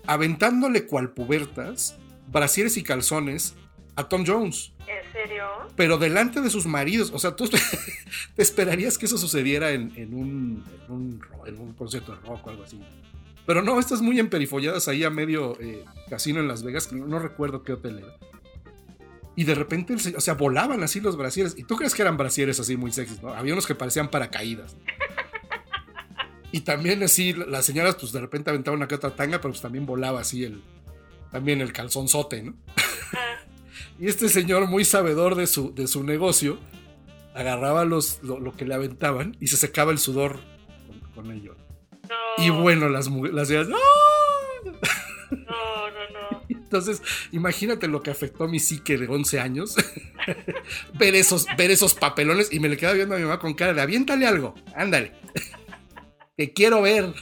aventándole cual pubertas, brasieres y calzones a Tom Jones. ¿En serio? Pero delante de sus maridos. O sea, tú te esperarías que eso sucediera en, en un, en, un, en un concierto de rock o algo así. Pero no, estas muy emperifolladas ahí a medio eh, casino en Las Vegas, no, no recuerdo qué hotel era. Y de repente, o sea, volaban así los brasieres. Y tú crees que eran brasieres así muy sexys, ¿no? Había unos que parecían paracaídas. Y también así, las señoras, pues de repente aventaban una que otra tanga, pero pues también volaba así el, también el calzonzote, ¿no? Y este señor, muy sabedor de su, de su negocio, agarraba los, lo, lo que le aventaban y se secaba el sudor con, con ello. No. Y bueno, las las ¡No! No, no, no. Entonces, imagínate lo que afectó a mi psique de 11 años. ver, esos, ver esos papelones y me le quedaba viendo a mi mamá con cara de aviéntale algo, ándale. Te quiero ver,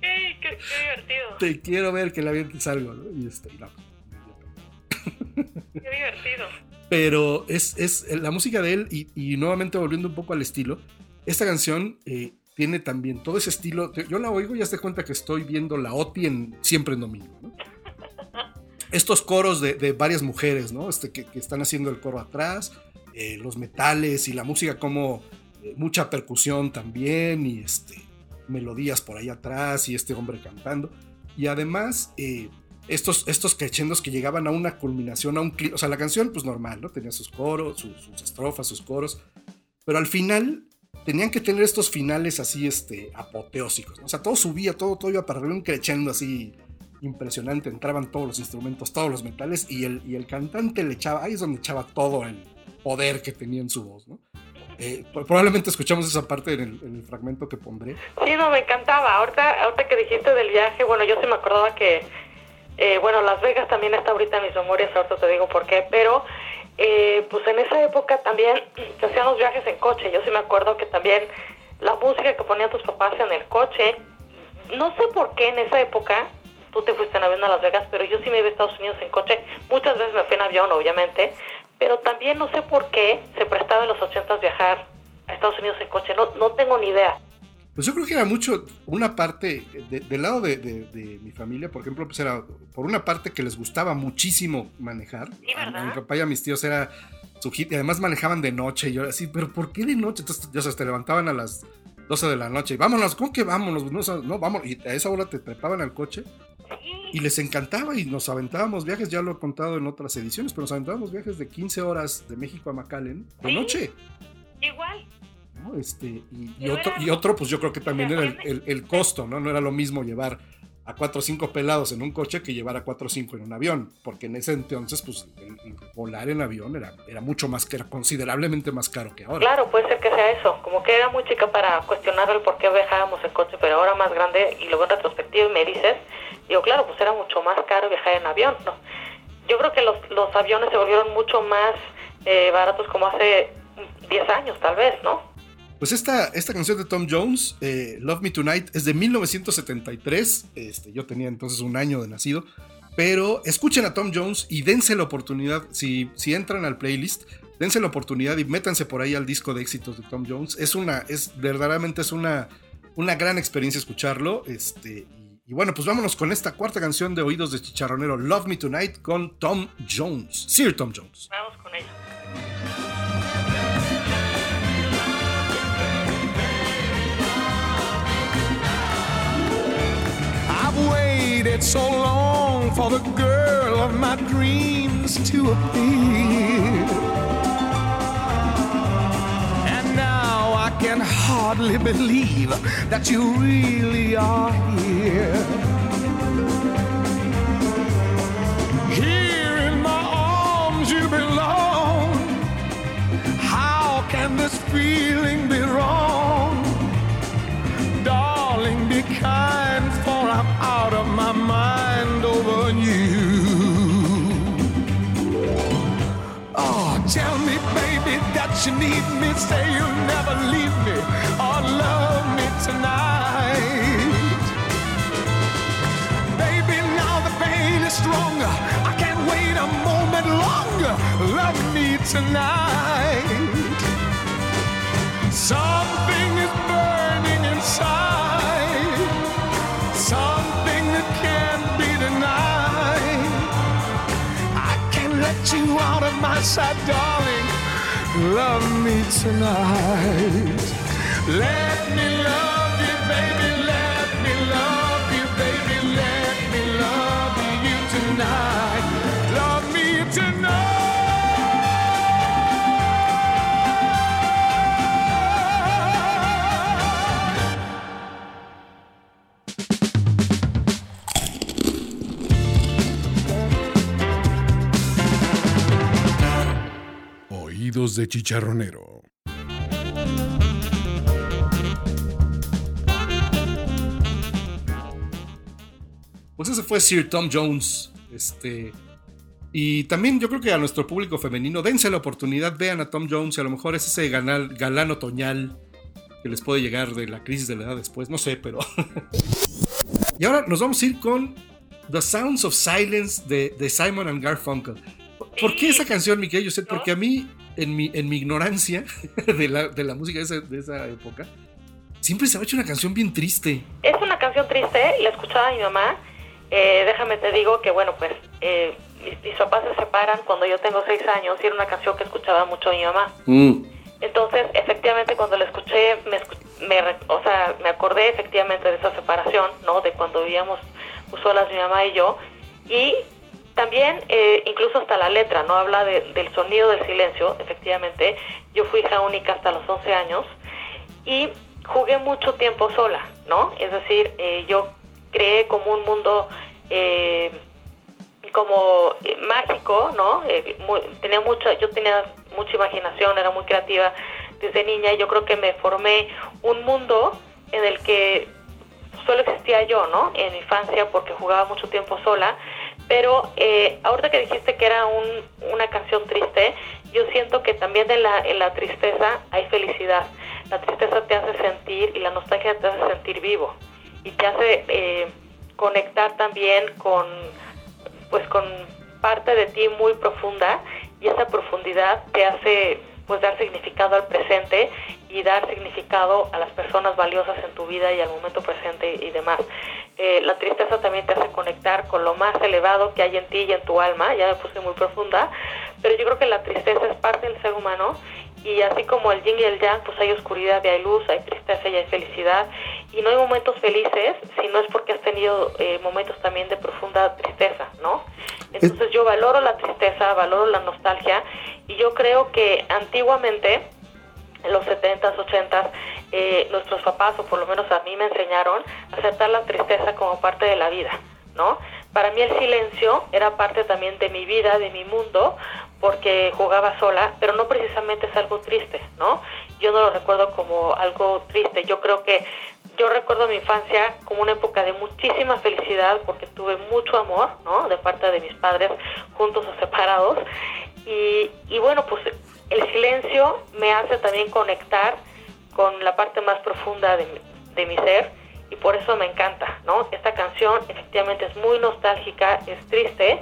Qué, qué, qué divertido. te quiero ver que le avientes algo, ¿no? Y este, no, Qué divertido. Pero es, es la música de él, y, y nuevamente volviendo un poco al estilo, esta canción eh, tiene también todo ese estilo. Yo la oigo y ya te cuenta que estoy viendo la OTI Siempre en Domingo. Estos coros de, de varias mujeres, ¿no? Este, que, están haciendo el coro atrás, eh, los metales y la música como eh, mucha percusión también y este, melodías por ahí atrás y este hombre cantando. Y además, eh, estos, estos crescendos que llegaban a una culminación, a un O sea, la canción, pues normal, ¿no? Tenía sus coros, sus estrofas, sus coros. Pero al final tenían que tener estos finales así, este, apoteósicos. O sea, todo subía, todo, todo iba para arriba, un crescendo así impresionante. Entraban todos los instrumentos, todos los metales, y el, y el cantante le echaba, ahí es donde echaba todo el poder que tenía en su voz, ¿no? Eh, pro- probablemente escuchamos esa parte en el, en el fragmento que pondré. Sí, no, me encantaba. Ahorita, ahorita que dijiste del viaje, bueno, yo sí me acordaba que, eh, bueno, Las Vegas también está ahorita en mis memorias, ahorita te digo por qué, pero eh, pues en esa época también se hacían los viajes en coche. Yo sí me acuerdo que también la música que ponían tus papás en el coche, no sé por qué en esa época tú te fuiste en avión a Las Vegas, pero yo sí me iba a Estados Unidos en coche. Muchas veces me fui en avión, obviamente, pero también no sé por qué se prestaba en los ochentas viajar a Estados Unidos en coche. No, no tengo ni idea. Pues yo creo que era mucho una parte de- del lado de, de- de mi familia, por ejemplo, pues era por una parte que les gustaba muchísimo manejar. Sí, a, ¿verdad? a mi papá y a mis tíos era su hit y además manejaban de noche. Y yo así, pero ¿por qué de noche? Entonces, ya sabes, te levantaban a las 12 de la noche y vámonos, ¿cómo que vámonos? No, o sea, no, vamos. Y a esa hora te trepaban al coche y les encantaba y nos aventábamos viajes, ya lo he contado en otras ediciones, pero nos aventábamos viajes de 15 horas de México a McAllen de Sí. noche. Igual. ¿No? Este, y, otro, y otro, pues yo creo que también era el, el- el costo, ¿no? No era lo mismo llevar a cuatro o cinco pelados en un coche que llevar a cuatro o cinco en un avión, porque en ese entonces, pues, el- el volar en avión era, era mucho más, que era considerablemente más caro que ahora. Claro, puede ser que sea eso. Como que era muy chica para cuestionar el por qué viajábamos en coche, pero ahora más grande y veo en retrospectiva y me dices, digo, claro, pues era mucho más caro viajar en avión, ¿no? Yo creo que los, los aviones se volvieron mucho más eh, baratos como hace 10 años, tal vez, ¿no? Pues esta, esta canción de Tom Jones, eh, Love Me Tonight, es de 1973. Este, yo tenía entonces un año de nacido. Pero escuchen a Tom Jones y dense la oportunidad, si, si entran al playlist, dense la oportunidad y métanse por ahí al disco de éxitos de Tom Jones. Es una, es verdaderamente es una, una gran experiencia escucharlo. Este, y, bueno, pues vámonos con esta cuarta canción de Oídos de Chicharronero, Love Me Tonight, con Tom Jones, Sir Tom Jones. Vamos con ello. Waited so long for the girl of my dreams to appear. And now I can hardly believe that you really are here. Here in my arms you belong. How can this feeling be wrong? Darling, be kind, case you need me, say you'll never leave me or love me tonight. Baby, now the pain is stronger. I can't wait a moment longer. Love me tonight. Something is burning inside. My side, darling. Love me tonight. Let me love you, baby. Let me love you, baby. Let me love you tonight. Oídos de chicharronero. Pues ese fue Sir Tom Jones. Este. Y también yo creo que a nuestro público femenino, dense la oportunidad, vean a Tom Jones y a lo mejor es ese ganal- galán otoñal que les puede llegar de la crisis de la edad después, no sé, pero... y ahora nos vamos a ir con The Sounds of Silence de, de Simon and Garfunkel. ¿Por qué esa canción, mi querido Yosef? Porque a mí, en mi, en mi ignorancia de la, de la música de esa, de esa época, siempre se me ha hecho una canción bien triste. Es una canción triste, la escuchaba mi mamá. Eh, déjame te digo que, bueno, pues eh, mis, mis papás se separan cuando yo tengo seis años y era una canción que escuchaba mucho mi mamá. Entonces, efectivamente, cuando la escuché, me, me o sea, me acordé efectivamente de esa separación, ¿no? De cuando vivíamos solas mi mamá y yo. Y también, eh, incluso hasta la letra, ¿no? Habla de- del sonido del silencio, efectivamente. Yo fui hija única hasta los 11 años y jugué mucho tiempo sola, ¿no? Es decir, eh, yo creé como un mundo eh, como eh, mágico, ¿no? Eh, muy- tenía mucha, yo tenía mucha imaginación, era muy creativa desde niña y yo creo que me formé un mundo en el que solo existía yo, ¿no? En infancia porque jugaba mucho tiempo sola, pero eh, ahorita que dijiste que era un, una canción triste, yo siento que también en la, en la tristeza hay felicidad. La tristeza te hace sentir y la nostalgia te hace sentir vivo y te hace eh, conectar también con pues con parte de ti muy profunda y esa profundidad te hace pues dar significado al presente y dar significado a las personas valiosas en tu vida y al momento presente y demás. Eh, la tristeza también te hace conectar con lo más elevado que hay en ti y en tu alma, ya me puse muy profunda, pero yo creo que la tristeza es parte del ser humano y así como el yin y el yang, pues hay oscuridad y hay luz, hay tristeza y hay felicidad y no hay momentos felices si no es porque has tenido eh, momentos también de profunda tristeza, ¿no? Entonces yo valoro la tristeza, valoro la nostalgia y yo creo que antiguamente, en los 70s, 80s, eh, nuestros papás, o por lo menos a mí me enseñaron a aceptar la tristeza como parte de la vida, ¿no? Para mí el silencio era parte también de mi vida, de mi mundo, porque jugaba sola, pero no precisamente es algo triste, ¿no? Yo no lo recuerdo como algo triste, yo creo que yo recuerdo mi infancia como una época de muchísima felicidad porque tuve mucho amor, ¿no? De parte de mis padres, juntos o separados. Y, y bueno, pues el silencio me hace también conectar con la parte más profunda de mi, de mi ser y por eso me encanta, ¿no? Esta canción efectivamente es muy nostálgica, es triste,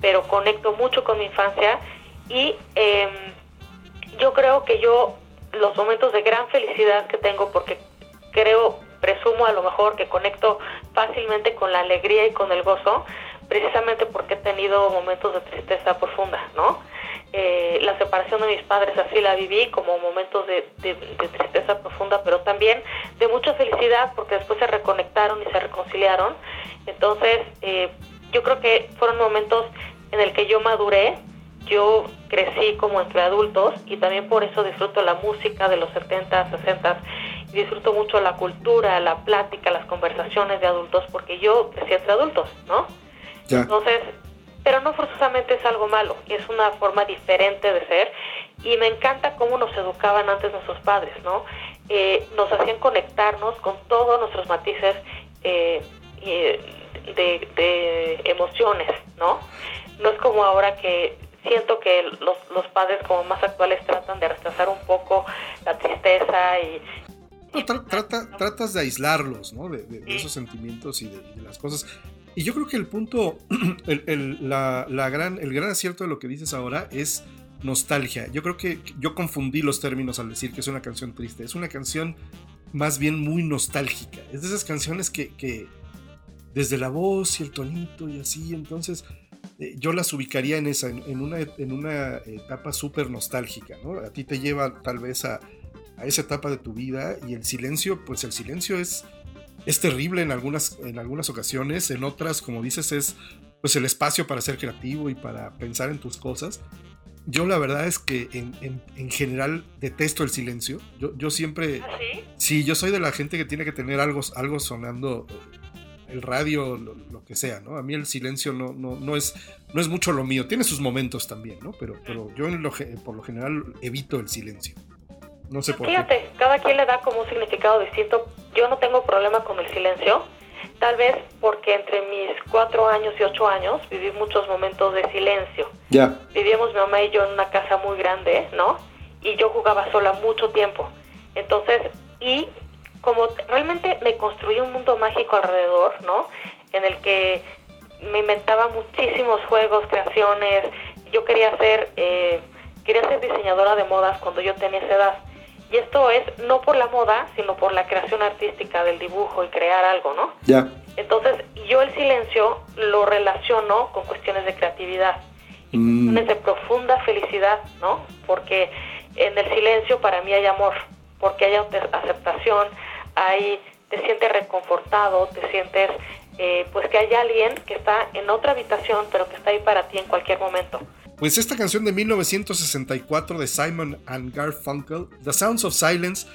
pero conecto mucho con mi infancia y eh, yo creo que yo los momentos de gran felicidad que tengo porque creo, presumo a lo mejor que conecto fácilmente con la alegría y con el gozo, precisamente porque he tenido momentos de tristeza profunda, ¿no? Eh, la separación de mis padres así la viví como momentos de, de, de, tristeza profunda, pero también de mucha felicidad porque después se reconectaron y se reconciliaron. Entonces, eh, yo creo que fueron momentos en el que yo maduré, yo crecí como entre adultos y también por eso disfruto la música de los 70, 60 y disfruto mucho la cultura, la plática, las conversaciones de adultos porque yo crecí entre adultos, ¿no? Ya. Entonces, pero no forzosamente es algo malo, es una forma diferente de ser y me encanta cómo nos educaban antes nuestros padres, ¿no? Eh, nos hacían conectarnos con todos nuestros matices eh, de, de, emociones, ¿no? No es como ahora que siento que los, los padres como más actuales tratan de rechazar un poco la tristeza y... No, trata, tratas de aislarlos, ¿no? De, esos sentimientos y de, las cosas. Y yo creo que el punto, el, la, la gran, el gran acierto de lo que dices ahora es nostalgia. Yo creo que yo confundí los términos al decir que es una canción triste. Es una canción más bien muy nostálgica. Es de esas canciones que, que desde la voz y el tonito y así, entonces eh, yo las ubicaría en esa, en, una, en una etapa súper nostálgica, ¿no? A ti te lleva tal vez a, esa etapa de tu vida y el silencio, pues el silencio es, es terrible en algunas, en algunas ocasiones, en otras, como dices, es pues el espacio para ser creativo y para pensar en tus cosas. Yo la verdad es que en, general detesto el silencio. Yo, yo siempre... ¿Ah, sí? sí? yo soy de la gente que tiene que tener algo, algo sonando el radio, lo, que sea, ¿no? A mí el silencio no, no, no, es, no es mucho lo mío. Tiene sus momentos también, ¿no? Pero, pero yo en lo, por lo general evito el silencio. No sé por Fíjate, cada quien le da como un significado distinto. Yo no tengo problema con el silencio. Tal vez porque entre mis cuatro años y ocho años viví muchos momentos de silencio. Ya. Vivíamos mi mamá y yo en una casa muy grande, ¿no? Y yo jugaba sola mucho tiempo. Entonces, y como realmente me construí un mundo mágico alrededor, ¿no? En el que me inventaba muchísimos juegos, creaciones. Yo quería ser, eh, quería ser diseñadora de modas cuando yo tenía esa edad. Y esto es no por la moda, sino por la creación artística del dibujo y crear algo, ¿no? Ya. Entonces, yo el silencio lo relaciono con cuestiones de creatividad, mm. cuestiones de profunda felicidad, ¿no? Porque en el silencio para mí hay amor, porque hay aceptación, ahí te sientes reconfortado, te sientes eh, pues que hay alguien que está en otra habitación, pero que está ahí para ti en cualquier momento. Pues esta canción de 1964 de Simon and Garfunkel, The Sounds of Silence,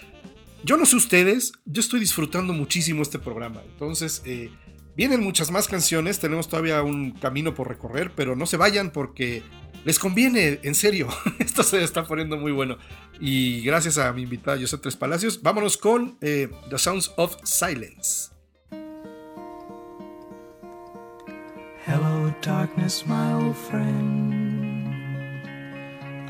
yo no sé ustedes, yo estoy disfrutando muchísimo este programa. Entonces, eh, vienen muchas más canciones, tenemos todavía un camino por recorrer, pero no se vayan porque les conviene, en serio. Esto se está poniendo muy bueno. Y gracias a mi invitada José Tres Palacios, vámonos con eh, The Sounds of Silence. Hello, darkness, my old friend.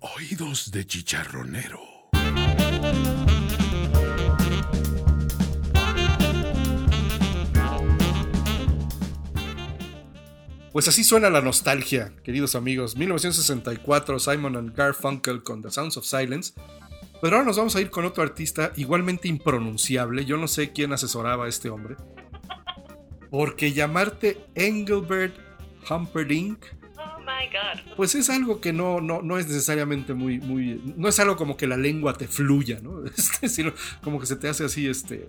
Oídos de chicharronero. Pues así suena la nostalgia, queridos amigos. 1964, Simon and Garfunkel con The Sounds of Silence. Pero ahora nos vamos a ir con otro artista igualmente impronunciable. Yo no sé quién asesoraba a este hombre. Porque llamarte Engelbert Humperdinck. Oh my God. Pues es algo que no, no, no es necesariamente muy, muy. No es algo como que la lengua te fluya, ¿no? Este, sino como que se te hace así, este.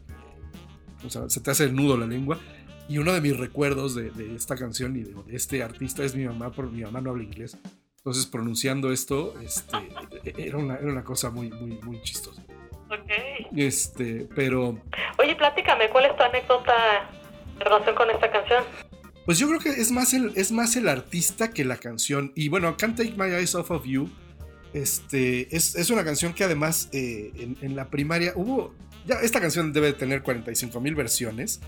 O sea, se te hace el nudo la lengua. Y uno de mis recuerdos de, de esta canción y de, de este artista es mi mamá, porque mi mamá no habla inglés. Entonces, pronunciando esto, este, era, una, era una cosa muy, muy, muy chistosa. Ok. Este, pero Oye, platícame, ¿cuál es tu anécdota en relación con esta canción? Pues yo creo que es más el, es más el artista que la canción. Y bueno, Can't Take My Eyes Off of You. Este, es, es una canción que además eh, en, en la primaria hubo. Ya, esta canción debe tener 45 mil versiones.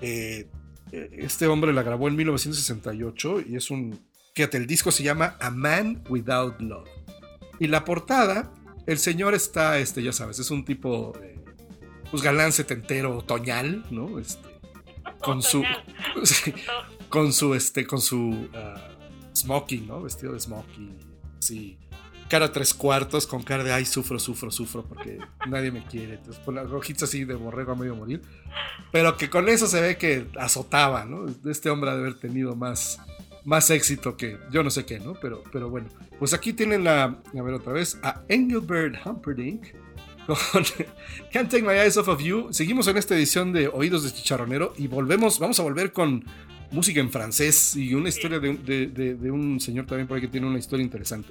Eh, este hombre la grabó en 1968 y es un. Fíjate, el disco se llama A Man Without Love. Y la portada, el señor está, este, ya sabes, es un tipo. eh, pues galán setentero, otoñal, ¿no? Este, con su. con su este con su ah, smoking, ¿no? Vestido de smoking, sí. Cara tres cuartos con cara de ay, sufro, sufro, sufro porque nadie me quiere. Entonces, con las hojitas así de borrego a medio morir. Pero que con eso se ve que azotaba, ¿no? Este hombre ha de haber tenido más, más éxito que yo no sé qué, ¿no? Pero, pero bueno, pues aquí tienen la, a ver otra vez, a Engelbert Humperdinck con Can't Take My Eyes Off of You. Seguimos en esta edición de Oídos de Chicharronero y volvemos, vamos a volver con música en francés y una historia de- de- de un señor también por ahí que tiene una historia interesante.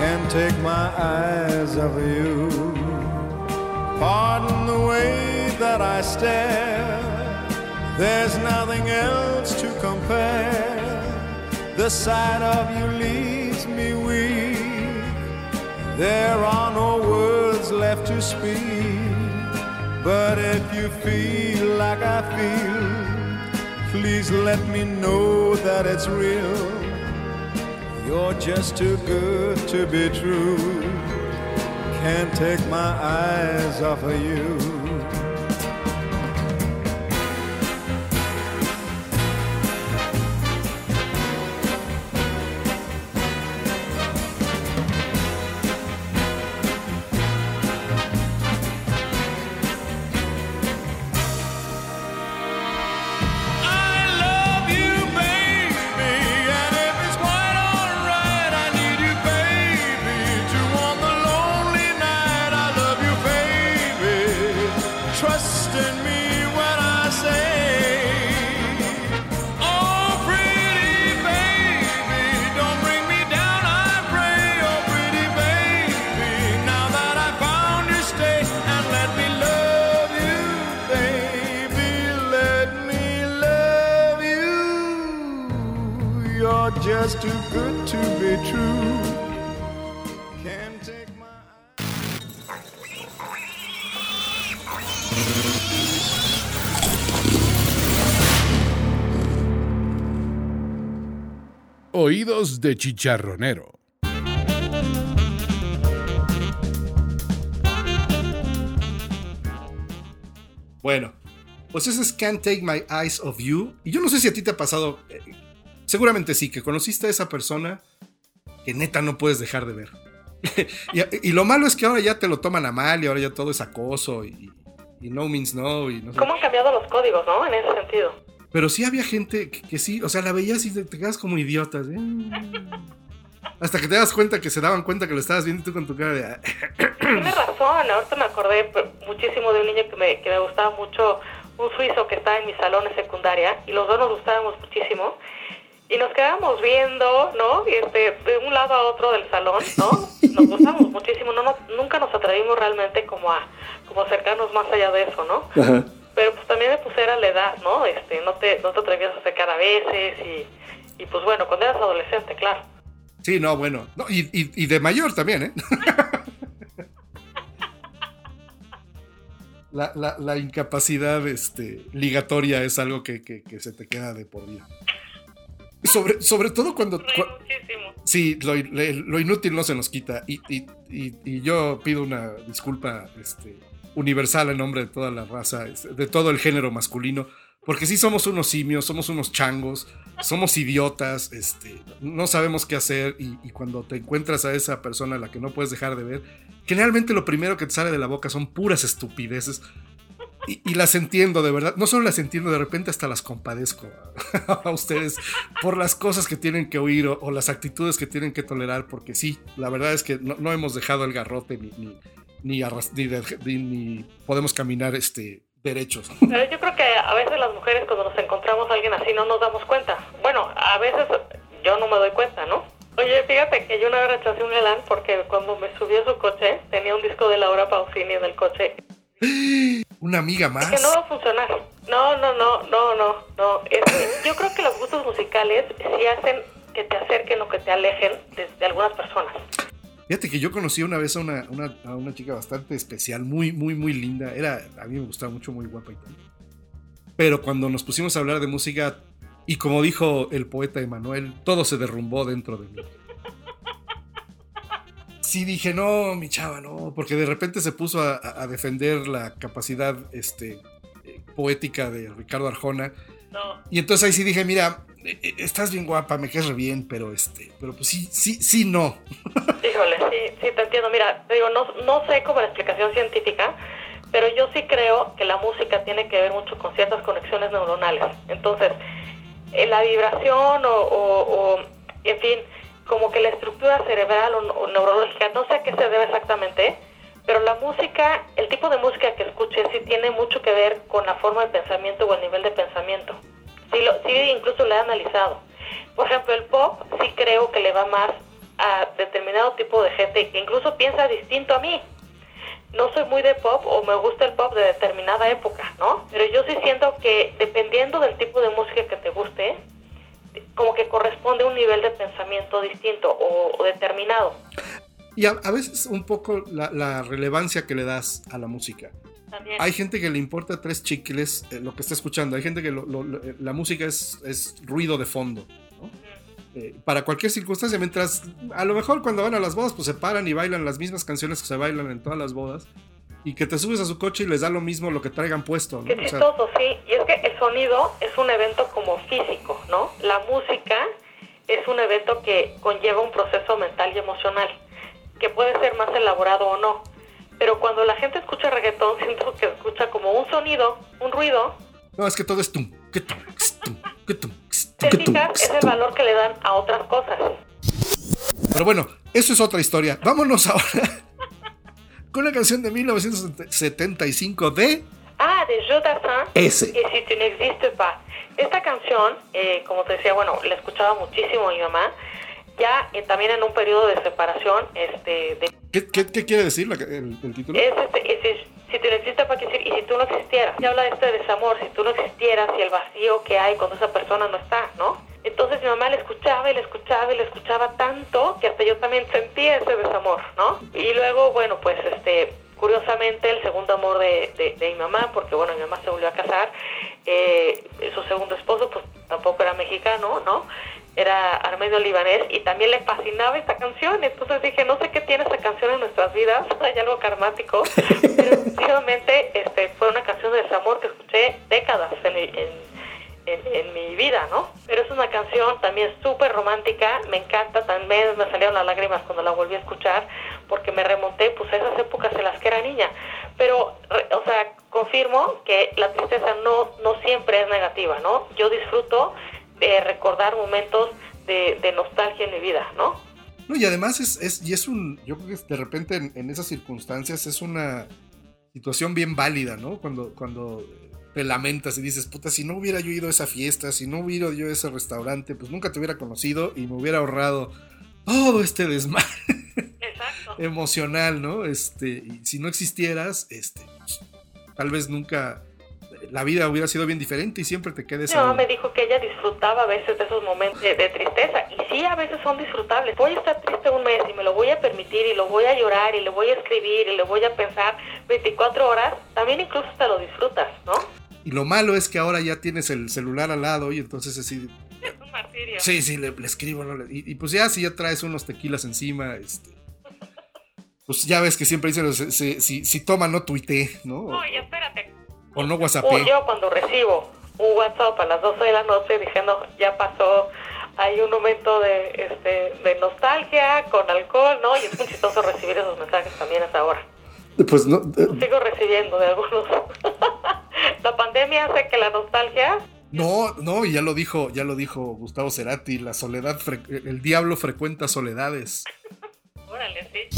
Can't take my eyes off of you. Pardon the way that I stare. There's nothing else to compare. The sight of you leaves me weak. There are no words left to speak. But if you feel like I feel, please let me know that it's real. You're just too good to be true. Can't take my eyes off of you. De chicharronero. Bueno, pues ese es Can't Take My Eyes Off You. Y yo no sé si a ti te ha pasado, eh, seguramente sí, que conociste a esa persona que neta no puedes dejar de ver. y, y lo malo es que ahora ya te lo toman a mal y ahora ya todo es acoso y, y no means no. Y no sé. ¿Cómo han cambiado los códigos, no? En ese sentido. Pero sí había gente que, que sí, o sea, la veías y te, te quedas como idiotas. ¿eh? Hasta que te das cuenta que se daban cuenta que lo estabas viendo y tú con tu cara de... "Ah". Tienes razón, ahorita me acordé muchísimo de un niño que me, que me gustaba mucho, un suizo que estaba en mi salón en secundaria, y los dos nos gustábamos muchísimo, y nos quedábamos viendo, ¿no? Y este, de un lado a otro del salón, ¿no? Nos gustábamos muchísimo, no, nos- nunca nos atrevimos realmente como a como acercarnos más allá de eso, ¿no? Pero pues también me puse era la edad, ¿no? Este, no te, no te atrevías a acercar a veces y, y pues bueno, cuando eras adolescente, claro. Sí, no, bueno. No, y, y- y de mayor también, ¿eh? La, la- la incapacidad este, ligatoria es algo que, que- que se te queda de por vida. Sobre, sobre todo cuando... Reí cua- muchísimo. Sí, lo, lo inútil no se nos quita. Y, y- y- y yo pido una disculpa este, universal en nombre de toda la raza, de todo el género masculino. Porque sí somos unos simios, somos unos changos, somos idiotas, este, no sabemos qué hacer. Y, y cuando te encuentras a esa persona a la que no puedes dejar de ver, generalmente lo primero que te sale de la boca son puras estupideces. Y, y las entiendo, de verdad. No solo las entiendo, de repente hasta las compadezco a ustedes por las cosas que tienen que oír o, o las actitudes que tienen que tolerar, porque sí, la verdad es que no, no hemos dejado el garrote ni, ni, ni, ni ni- podemos caminar este, derechos. Pero yo creo que a veces las mujeres cuando nos encontramos a alguien así no nos damos cuenta. Bueno, a veces yo no me doy cuenta, ¿no? Oye, fíjate que yo una vez rechacé un galán porque cuando me subió su coche tenía un disco de Laura Pausini en el coche. Una amiga más. Que no va a funcionar. No, no, no, no, no, no. Es que yo creo que los gustos musicales sí hacen que te acerquen o que te alejen de, de algunas personas. Fíjate que yo conocí una vez a una, una- a una chica bastante especial, muy, muy, muy linda. Era, a mí me gustaba mucho, muy guapa y tal. Pero cuando nos pusimos a hablar de música, y como dijo el poeta Emanuel, todo se derrumbó dentro de mí. Sí dije, no, mi chava, no, porque de repente se puso a, defender la capacidad este, eh, poética de Ricardo Arjona. No. Y entonces ahí sí dije, mira, estás bien guapa, me caes bien, pero este, pero pues sí, sí, sí, no. Híjole, sí, sí, te entiendo. Mira, te digo, no, no sé como la explicación científica, pero yo sí creo que la música tiene que ver mucho con ciertas conexiones neuronales. Entonces, eh, la vibración o, en fin, como que la estructura cerebral o, o neurológica, no sé a qué se debe exactamente, pero la música, el tipo de música que escuches sí tiene mucho que ver con la forma de pensamiento o el nivel de pensamiento. Sí, lo, sí incluso lo he analizado. Por ejemplo, el pop sí creo que le va más a determinado tipo de gente que incluso piensa distinto a mí. No soy muy de pop o me gusta el pop de determinada época, ¿no? Pero yo sí siento que dependiendo del tipo de música que te guste, como que corresponde a un nivel de pensamiento distinto o, o determinado. Y a, a veces un poco la, la relevancia que le das a la música. También. Hay gente que le importa tres chicles eh, lo que está escuchando. Hay gente que lo- lo- lo- la música es, es ruido de fondo. ¿no? Eh, para cualquier circunstancia, mientras a lo mejor cuando van a las bodas, pues se paran y bailan las mismas canciones que se bailan en todas las bodas. Y que te subes a su coche y les da lo mismo lo que traigan puesto. ¿no? Qué O sea, chistoso, sí. Y es que el sonido es un evento como físico, ¿no? La música es un evento que conlleva un proceso mental y emocional, que puede ser más elaborado o no. Pero cuando la gente escucha reggaetón, siento que escucha como un sonido, un ruido. no, es que todo es tum, que tum, tum, que tum, que tum, es el valor que le dan a otras cosas. Pero bueno, eso es otra historia. Vámonos ahora con una canción de 1975 de Ah, de Joe Dassin. ese. Y si tu n'existes pas. Esta canción, eh, como te decía, bueno, la escuchaba muchísimo mi mamá. Ya eh, también en un periodo de separación, este, de ¿Qué, qué, qué quiere decir la- el, el título? Es este, es si tú no existes, ¿para qué decir? Y si tú no existieras. Se habla de este desamor, si tú no existieras y el vacío que hay cuando esa persona no está, ¿no? Entonces mi mamá le escuchaba y le escuchaba y le escuchaba tanto que hasta yo también sentía ese desamor, ¿no? Y luego, bueno, pues este, curiosamente el segundo amor de, de, de mi mamá, porque bueno, mi mamá se volvió a casar, eh, su segundo esposo pues tampoco era mexicano, ¿no? Era armenio libanés y también le fascinaba esta canción. Entonces dije, no sé qué tiene esta canción en nuestras vidas, hay algo karmático, pero efectivamente este, fue una canción de desamor que escuché décadas en, en- en- en mi vida, ¿no? Pero es una canción también súper romántica, me encanta, también me salieron las lágrimas cuando la volví a escuchar, porque me remonté pues a esas épocas en las que era niña. Pero, o sea, confirmo que la tristeza no, no siempre es negativa, ¿no? Yo disfruto recordar momentos de, de nostalgia en mi vida, ¿no? No, y además es, es, y es un, yo creo que de repente en, en esas circunstancias es una situación bien válida, ¿no? Cuando, cuando te lamentas y dices, puta, si no hubiera yo ido a esa fiesta, si no hubiera yo a ese restaurante, pues nunca te hubiera conocido y me hubiera ahorrado todo este desmadre Exacto. emocional, ¿no? Este, y si no existieras, este, pues, tal vez nunca la vida hubiera sido bien diferente y siempre te quedes No, me dijo que ella disfrutaba a veces de esos momentos de, de tristeza. Y sí, a veces son disfrutables. Voy a estar triste un mes y me lo voy a permitir y lo voy a llorar y le voy a escribir y le voy a pensar 24 horas. También incluso te lo disfrutas, ¿no? Y lo malo es que ahora ya tienes el celular al lado y entonces así, Es un martirio. sí, sí, le, le escribo, y, y pues ya si ya traes unos tequilas encima, este, pues ya ves que siempre dicen, se- si, si toma no tuite, ¿no? No, y espérate. O no O whatsappé. yo cuando recibo un WhatsApp a las 12 de la noche diciendo ya pasó, hay un momento de, este, de nostalgia con alcohol, ¿no? Y es muy chistoso recibir esos mensajes también a esa hora. Pues no, eh, Sigo recibiendo de algunos. la pandemia hace que la nostalgia no, no, y ya lo dijo, ya lo dijo Gustavo Cerati, la soledad, fre- el diablo frecuenta soledades. Órale, sí.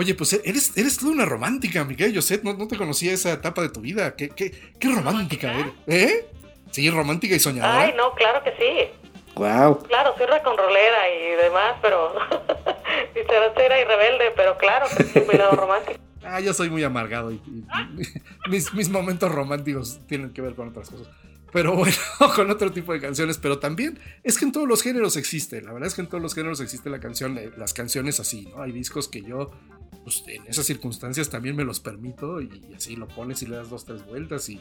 Oye, pues eres, eres toda una romántica, Miguel José. No, no te conocía esa etapa de tu vida. Qué, qué, qué romántica eres. ¿Eh? Sí, romántica y soñadora. Ay, no, claro que sí. Wow. Claro, soy reconrolera y demás, pero. dicharachera y rebelde, pero claro que sí, mi lado romántico. Ah, yo soy muy amargado y, y- mis, mis momentos románticos tienen que ver con otras cosas. Pero bueno, con otro tipo de canciones. Pero también es que en todos los géneros existe. La verdad es que en todos los géneros existe la canción, eh, las canciones así, ¿no? Hay discos que yo, pues en esas circunstancias también me los permito y así lo pones y le das dos, tres vueltas y,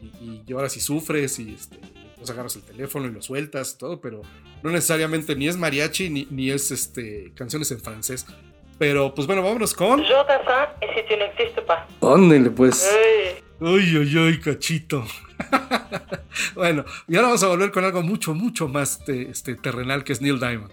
y, y lloras y sufres y este, entonces agarras el teléfono y lo sueltas y todo, pero no necesariamente ni es mariachi ni, ni es este, canciones en francés. Pero pues bueno, vámonos con... Yo si tu pues. Ay. Uy, uy, uy, cachito. bueno, y ahora vamos a volver con algo mucho, mucho más este, este, terrenal que es Neil Diamond.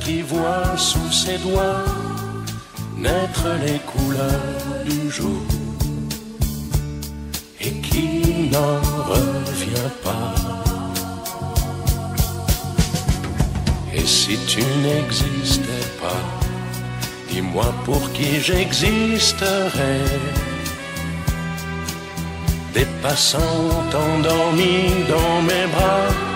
qui voit sous ses doigts naître les couleurs du jour et qui n'en revient pas. Et si tu n'existais pas, dis-moi pour qui j'existerais. Des passants endormis dans mes bras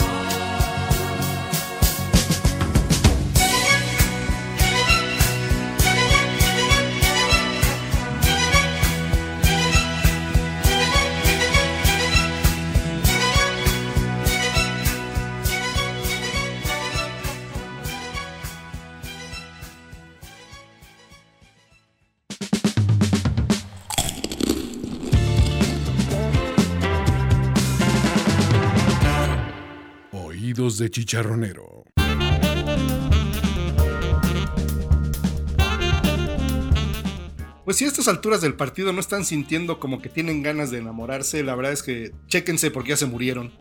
De chicharronero. Pues si a estas alturas del partido no están sintiendo como que tienen ganas de enamorarse, la verdad es que chéquense porque ya se murieron.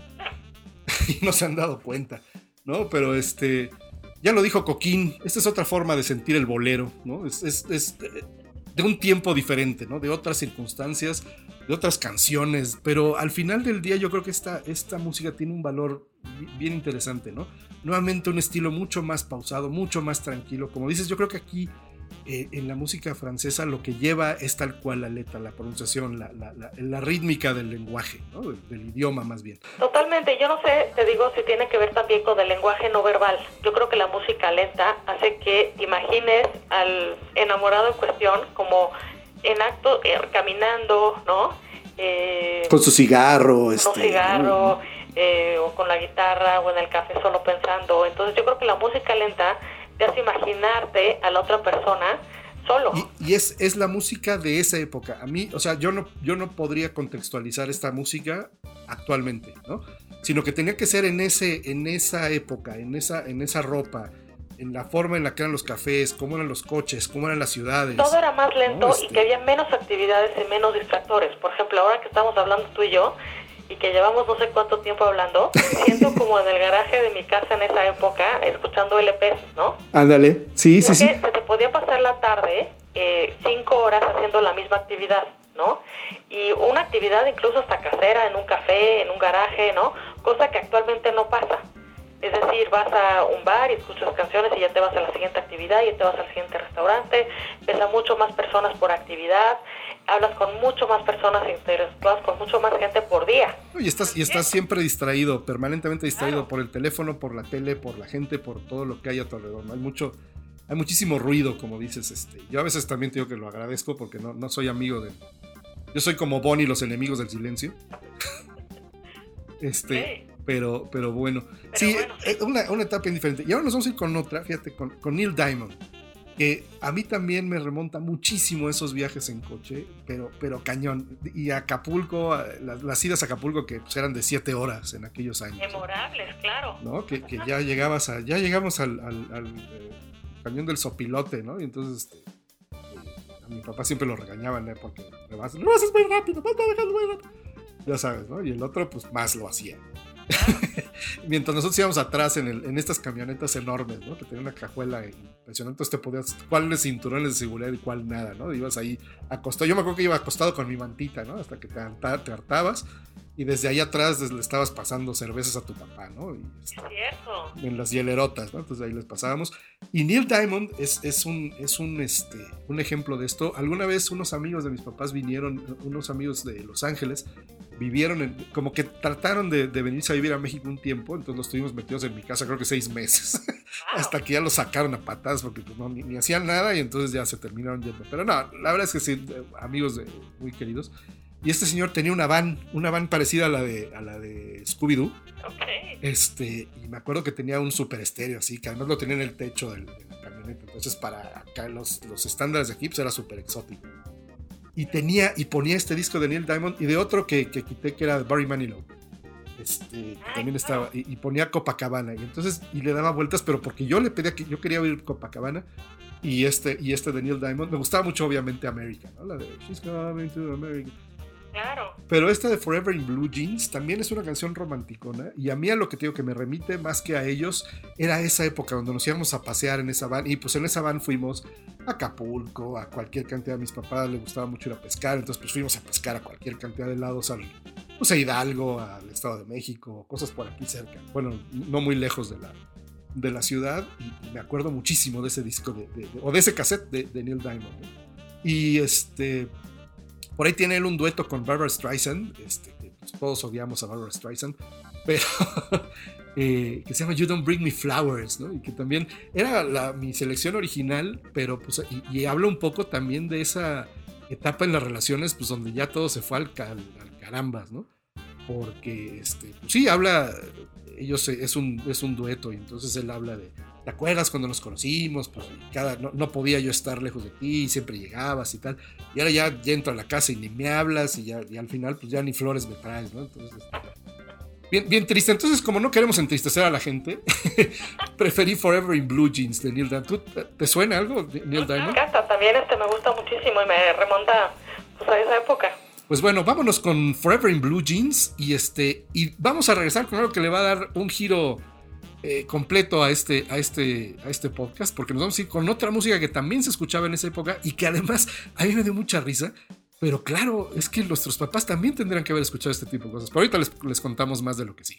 y no se han dado cuenta, ¿no? Pero este, ya lo dijo Coquín, esta es otra forma de sentir el bolero, ¿no? Es, es- es, de un tiempo diferente, ¿no? De otras circunstancias, de otras canciones, pero al final del día yo creo que esta, esta música tiene un valor bi- bien interesante, ¿no? Nuevamente un estilo mucho más pausado, mucho más tranquilo. Como dices, yo creo que aquí eh, en la música francesa lo que lleva es tal cual la letra, la pronunciación, la, la- la- la rítmica del lenguaje, ¿no? del, del idioma más bien. Totalmente, yo no sé, te digo, si tiene que ver también con el lenguaje no verbal. Yo creo que la música lenta hace que te imagines al enamorado en cuestión como en acto, eh, caminando, ¿no? Eh, Con su cigarro, con un cigarro, eh, o con la guitarra, o en el café solo pensando. Entonces yo creo que la música lenta te hace imaginarte a la otra persona solo. Y, y es, es la música de esa época. A mí, o sea, yo no, yo no podría contextualizar esta música actualmente, ¿no? Sino que tenía que ser en, ese, en esa época, en esa, en esa ropa, en la forma en la que eran los cafés, cómo eran los coches, cómo eran las ciudades. Todo era más lento y este- que había menos actividades y menos distractores. Por ejemplo, ahora que estamos hablando tú y yo y que llevamos no sé cuánto tiempo hablando, siento como en el garaje de mi casa en esa época escuchando LPs, ¿no? Ándale, sí, Porque se te podía pasar la tarde eh, cinco horas haciendo la misma actividad, ¿no? Y una actividad incluso hasta casera, en un café, en un garaje, ¿no? Cosa que actualmente no pasa. Es decir, vas a un bar y escuchas canciones y ya te vas a la siguiente actividad y ya te vas al siguiente restaurante, ves a mucho más personas por actividad, hablas con mucho más personas, interactúas con mucho más gente por día. Y estás, y estás siempre distraído, permanentemente distraído Claro. por el teléfono, por la tele, por la gente, por todo lo que hay a tu alrededor. ¿no? Hay mucho, hay muchísimo ruido, como dices. Este. Yo a veces también te digo que lo agradezco porque no, no soy amigo de. Yo soy como Bonnie, los enemigos del silencio. este, pero, pero bueno. sí, bueno, sí. es una, una etapa diferente. Y ahora nos vamos a ir con otra, fíjate, con, con Neil Diamond. Que a mí también me remonta muchísimo esos viajes en coche, pero, pero cañón. Y Acapulco, las, las idas a Acapulco que pues, eran de 7 horas en aquellos años. Memorables, claro. ¿no? Que, que ya llegabas a, ya llegamos al, al- al, eh, cañón del sopilote, ¿no? Y entonces este, eh, a mi papá siempre lo regañaban, ¿eh? Porque le vas, lo haces muy rápido, vas manejando muy rápido. Ya sabes, ¿no? Y el otro, pues más lo hacía. Mientras nosotros íbamos atrás en, el- en estas camionetas enormes, ¿no? Que tenían una cajuela impresionante, entonces te podías, cuáles cinturones de seguridad y cuál nada, ¿no? Ibas ahí acostado. Yo me acuerdo que iba acostado con mi mantita, ¿no? Hasta que te, te hartabas y desde ahí atrás le estabas pasando cervezas a tu papá, ¿no? Y, Es cierto. en las hielerotas, ¿no? Entonces ahí les pasábamos. Y Neil Diamond es, es, un, es un, este, un ejemplo de esto. Alguna vez unos amigos de mis papás vinieron, unos amigos de Los Ángeles, vivieron, en- como que trataron de, de venirse a vivir a México un tiempo, entonces los tuvimos metidos en mi casa creo que seis meses, hasta que ya los sacaron a patadas porque pues, no, ni, ni hacían nada y entonces ya se terminaron yendo. Pero no, la verdad es que sí, eh, amigos de- muy queridos. Y este señor tenía una van, una van parecida a la de, a la de Scooby-Doo. Ok. Este, y me acuerdo que tenía un super estéreo así, que además lo tenía en el techo del- de la camioneta. Entonces, para acá los, los estándares de aquí, pues era súper exótico. Y tenía, y ponía este disco de Neil Diamond y de otro que, que quité que era de Barry Manilow. Este, que también estaba, y, y ponía Copacabana. Y entonces, y le daba vueltas, pero porque yo le pedía que yo quería oír Copacabana. Y este, y este de Neil Diamond, me gustaba mucho, obviamente, America, ¿no? La de She's Coming to America. Claro. Pero esta de Forever in Blue Jeans también es una canción romanticona. Y a mí a lo que te digo que me remite más que a ellos era esa época donde nos íbamos a pasear en esa van. Y pues en esa van fuimos a Acapulco, a cualquier cantidad. A mis papás les gustaba mucho ir a pescar. Entonces pues fuimos a pescar a cualquier cantidad de lados. Al, pues a Hidalgo, al Estado de México, cosas por aquí cerca. Bueno, no muy lejos de la, de la ciudad. Y, me acuerdo muchísimo de ese disco, de, o de ese cassette de, Neil Diamond. Y este... Por ahí tiene él un dueto con Barbara Streisand, este, pues, todos odiamos a Barbara Streisand, pero eh, que se llama You Don't Bring Me Flowers, ¿no? Y que también era mi selección original, pero pues, y, habla un poco también de esa etapa en las relaciones, pues donde ya todo se fue al, ca- al carambas, ¿no? Porque, este, pues, sí, habla, ellos, es un, es un dueto, y entonces él habla de, ¿te acuerdas cuando nos conocimos? Pues cada, no, no podía yo estar lejos de ti, siempre llegabas y tal. Y ahora ya, ya entro a la casa y ni me hablas y, ya, y al final pues ya ni flores me traes, ¿no? Entonces, bien, bien triste. Entonces, como no queremos entristecer a la gente, preferí Forever in Blue Jeans de Neil Diamond. ¿Tú, te, te suena algo, Neil Me Diamond? encanta, también este me gusta muchísimo y me remonta pues, a esa época. Pues bueno, vámonos con Forever in Blue Jeans y este y vamos a regresar con algo que le va a dar un giro eh, completo a este, a, este, a este podcast, porque nos vamos a ir con otra música que también se escuchaba en esa época y que además a mí me dio mucha risa. Pero claro, es que nuestros papás también tendrían que haber escuchado este tipo de cosas. Pero ahorita les, les contamos más de lo que sí.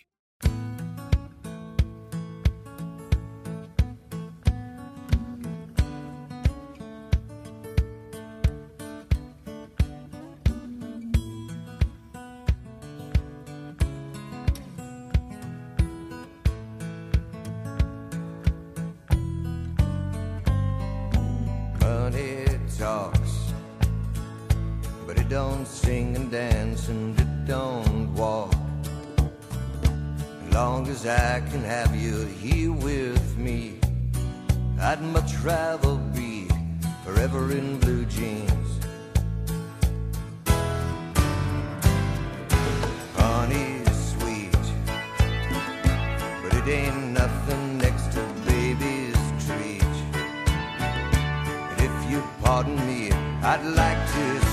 Ain't nothing next to baby's treat. If you pardon me, I'd like to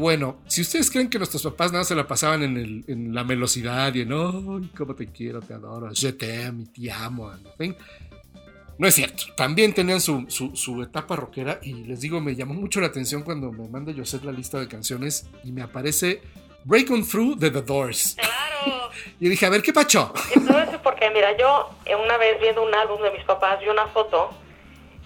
bueno, si ustedes creen que nuestros papás nada se la pasaban en, el- en la velocidad y en, ¡ay, cómo te quiero, te adoro! Je t'aime, te amo. No es cierto. También tenían su, su- su etapa rockera y les digo, me llamó mucho la atención cuando me manda Joseph la lista de canciones y me aparece Break On Through de The Doors. Claro. Y dije, a ver, ¿qué pacho? Eso porque, mira, yo eh, una vez viendo un álbum de mis papás vi una foto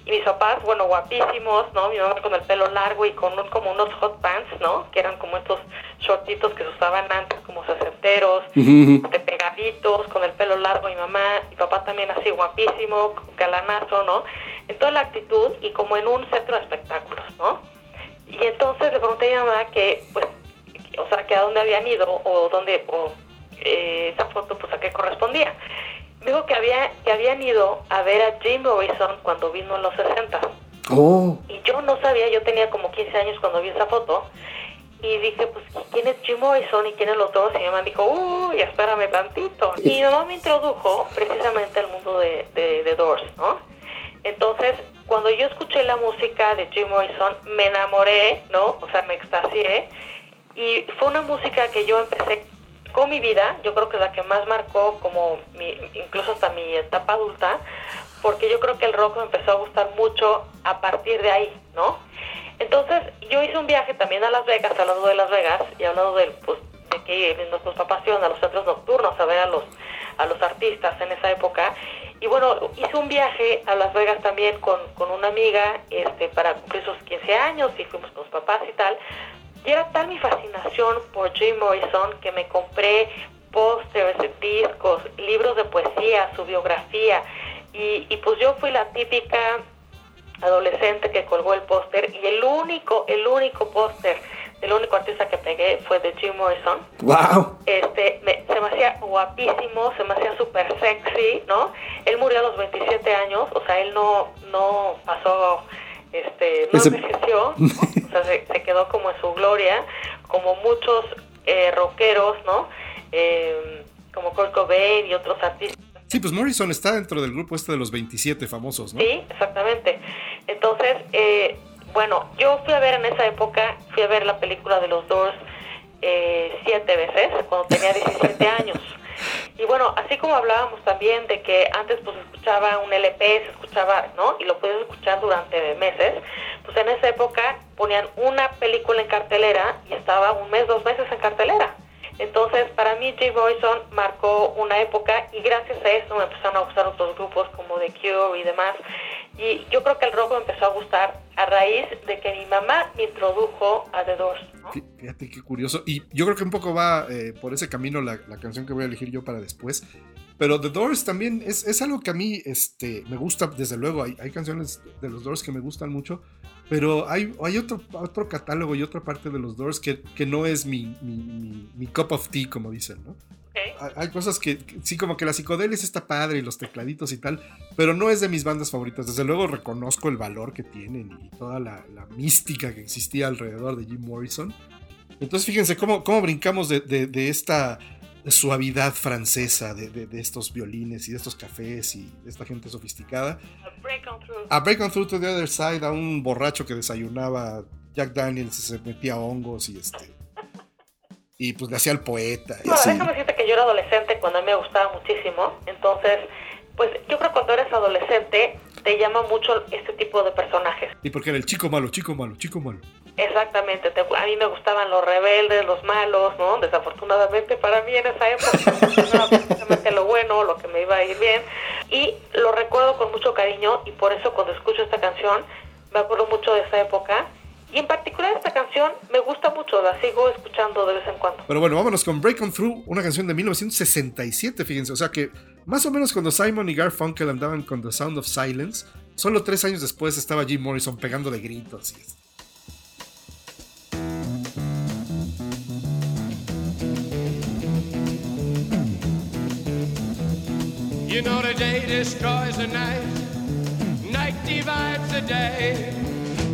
y mis papás, bueno, guapísimos, ¿no? Mi mamá con el pelo largo y con un- como unos hot pants, ¿no? Que eran como estos shortitos que se usaban antes como sesenteros, de pegaditos, con el pelo largo. Mi mamá, mi papá también así guapísimo, galanazo, ¿no? En toda la actitud y como en un centro de espectáculos, ¿no? Y entonces le pregunté a mi mamá que, pues, o sea, que a dónde habían ido o dónde, o eh, esa foto, pues a qué correspondía. Me dijo que, había, que habían ido a ver a Jim Morrison cuando vino en los 60. Oh. Y yo no sabía, yo tenía como 15 años cuando vi esa foto. Y dije, pues, ¿quién es Jim Morrison y quién es los dos? Y mi mamá dijo, uy, espérame tantito. Y mi mamá me introdujo precisamente al mundo de, de, de Doors, ¿no? Entonces, cuando yo escuché la música de Jim Morrison, me enamoré, ¿no? O sea, me extasié. Y fue una música que yo empecé con mi vida, yo creo que la que más marcó como mi, incluso hasta mi etapa adulta, porque yo creo que el rock me empezó a gustar mucho a partir de ahí, ¿no? Entonces, yo hice un viaje también a Las Vegas, hablando de Las Vegas, y hablando del, pues, de que nuestros papás iban a los centros nocturnos a ver a los, a los artistas en esa época. Y bueno, hice un viaje a Las Vegas también con, con una amiga este, para cumplir sus 15 años y fuimos con los papás y tal. Y era tal mi fascinación por Jim Morrison que me compré pósters, discos, libros de poesía, su biografía. Y, y pues yo fui la típica adolescente que colgó el póster y el único, el único póster del único artista que pegué fue de Jim Morrison. ¡Wow! Este, me- se me hacía guapísimo, se me hacía súper sexy, ¿no? Él murió a los 27 años, o sea, él no, no pasó, este, no Ese- envejeció, o sea, se, se quedó como en su gloria, como muchos eh, rockeros, ¿no? Eh, como Kurt Cobain y otros artistas. Sí, pues Morrison está dentro del grupo este de los 27 famosos, ¿no? Sí, exactamente. Entonces, eh, bueno, yo fui a ver en esa época, fui a ver la película de los Doors eh, siete veces, cuando tenía 17 años. Y bueno, así como hablábamos también de que antes pues escuchaba un LP, se escuchaba, ¿no? Y lo podías escuchar durante meses, pues en esa época ponían una película en cartelera y estaba un mes, dos meses en cartelera. Entonces, para mí Jim Morrison marcó una época y gracias a eso me empezaron a gustar otros grupos como The Cure y demás. Y yo creo que el rock me empezó a gustar a raíz de que mi mamá me introdujo a The Doors. ¿no? Fí- Fíjate qué curioso. Y yo creo que un poco va eh, por ese camino la, la canción que voy a elegir yo para después. Pero The Doors también es, es algo que a mí este, me gusta, desde luego. Hay, hay canciones de los Doors que me gustan mucho. Pero hay, hay otro, otro catálogo y otra parte de los Doors que, que no es mi, mi, mi- mi cup of tea, como dicen, ¿no? Hay- cosas que, que sí, como que la psicodelia está padre y los tecladitos y tal, pero no es de mis bandas favoritas. Desde luego reconozco el valor que tienen y toda la, la mística que existía alrededor de Jim Morrison. Entonces fíjense cómo, cómo brincamos de, de- de esta suavidad francesa, de, de- de estos violines y de estos cafés y de esta gente sofisticada, Break on through. a Break On Through to the Other Side, a un borracho que desayunaba Jack Daniels y se metía hongos y este... Y pues le hacía el poeta. Y así. déjame decirte que yo era adolescente cuando a mí me gustaba muchísimo. Entonces, pues yo creo que cuando eres adolescente te llama mucho este tipo de personajes. Y porque era el chico malo, chico malo, chico malo. Exactamente, te- a mí me gustaban los rebeldes, los malos, ¿no? Desafortunadamente para mí en esa época no precisamente lo bueno, lo que me iba a ir bien. Y lo recuerdo con mucho cariño y por eso cuando escucho esta canción me acuerdo mucho de esa época. Y en particular esta canción me gusta mucho, la sigo escuchando de vez en cuando. Pero bueno, vámonos con Break On Through, una canción de 1967, fíjense. O sea que más o menos cuando Simon y Garfunkel andaban con The Sound of Silence, solo tres años después estaba Jim Morrison pegando de gritos. y- You know the day destroys the night, night divides the day.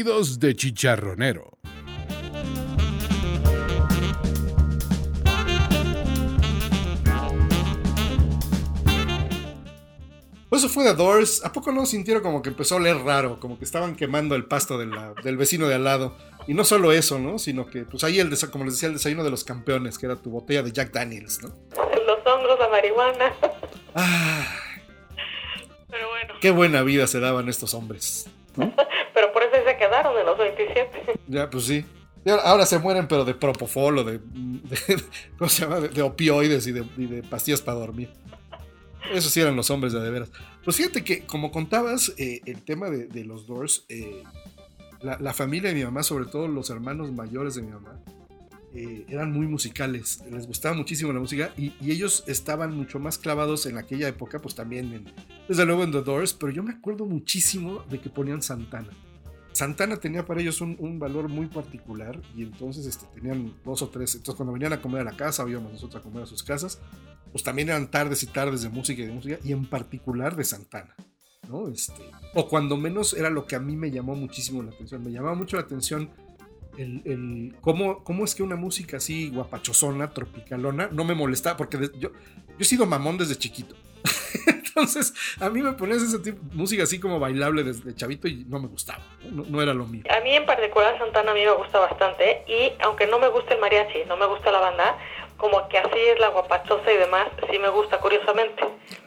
Oídos de chicharronero. Pues eso fue The Doors. ¿A poco no sintieron como que empezó a oler raro? Como que estaban quemando el pasto de la- del vecino de al lado. Y no solo eso, ¿no? Sino que, pues ahí, el como les decía, el desayuno de los campeones, que era tu botella de Jack Daniels, ¿no? Los hongos, la marihuana. Ah, Pero bueno, qué buena vida se daban estos hombres. Los 27. Ya, pues sí. Ahora, se mueren, pero de propofol o de, de- ¿cómo se llama? De, de opioides y de, y de pastillas para dormir. Esos sí eran los hombres de, de veras. Pues fíjate que, como contabas, eh, el tema de los Doors, eh, la, la familia de mi mamá, sobre todo los hermanos mayores de mi mamá, eh, eran muy musicales. Les gustaba muchísimo la música y, y ellos estaban mucho más clavados en aquella época, pues también, en, desde luego en The Doors, pero yo me acuerdo muchísimo de que ponían Santana. Santana tenía para ellos un, un valor muy particular y entonces este, tenían dos o tres. Entonces, cuando venían a comer a la casa, íbamos nosotros a comer a sus casas, pues también eran tardes y tardes de música y de música, y en particular de Santana. ¿no? Este, o cuando menos era lo que a mí me llamó muchísimo la atención. Me llamaba mucho la atención el, el- cómo, cómo es que una música así guapachosona, tropicalona, no me molestaba, porque yo, yo he sido mamón desde chiquito. Entonces, a mí me ponías ese tipo música así como bailable desde chavito y no me gustaba, no, no era lo mío. A mí en particular Santana a mí me gusta bastante y aunque no me gusta el mariachi, no me gusta la banda, como que así es la guapachosa y demás, sí me gusta curiosamente,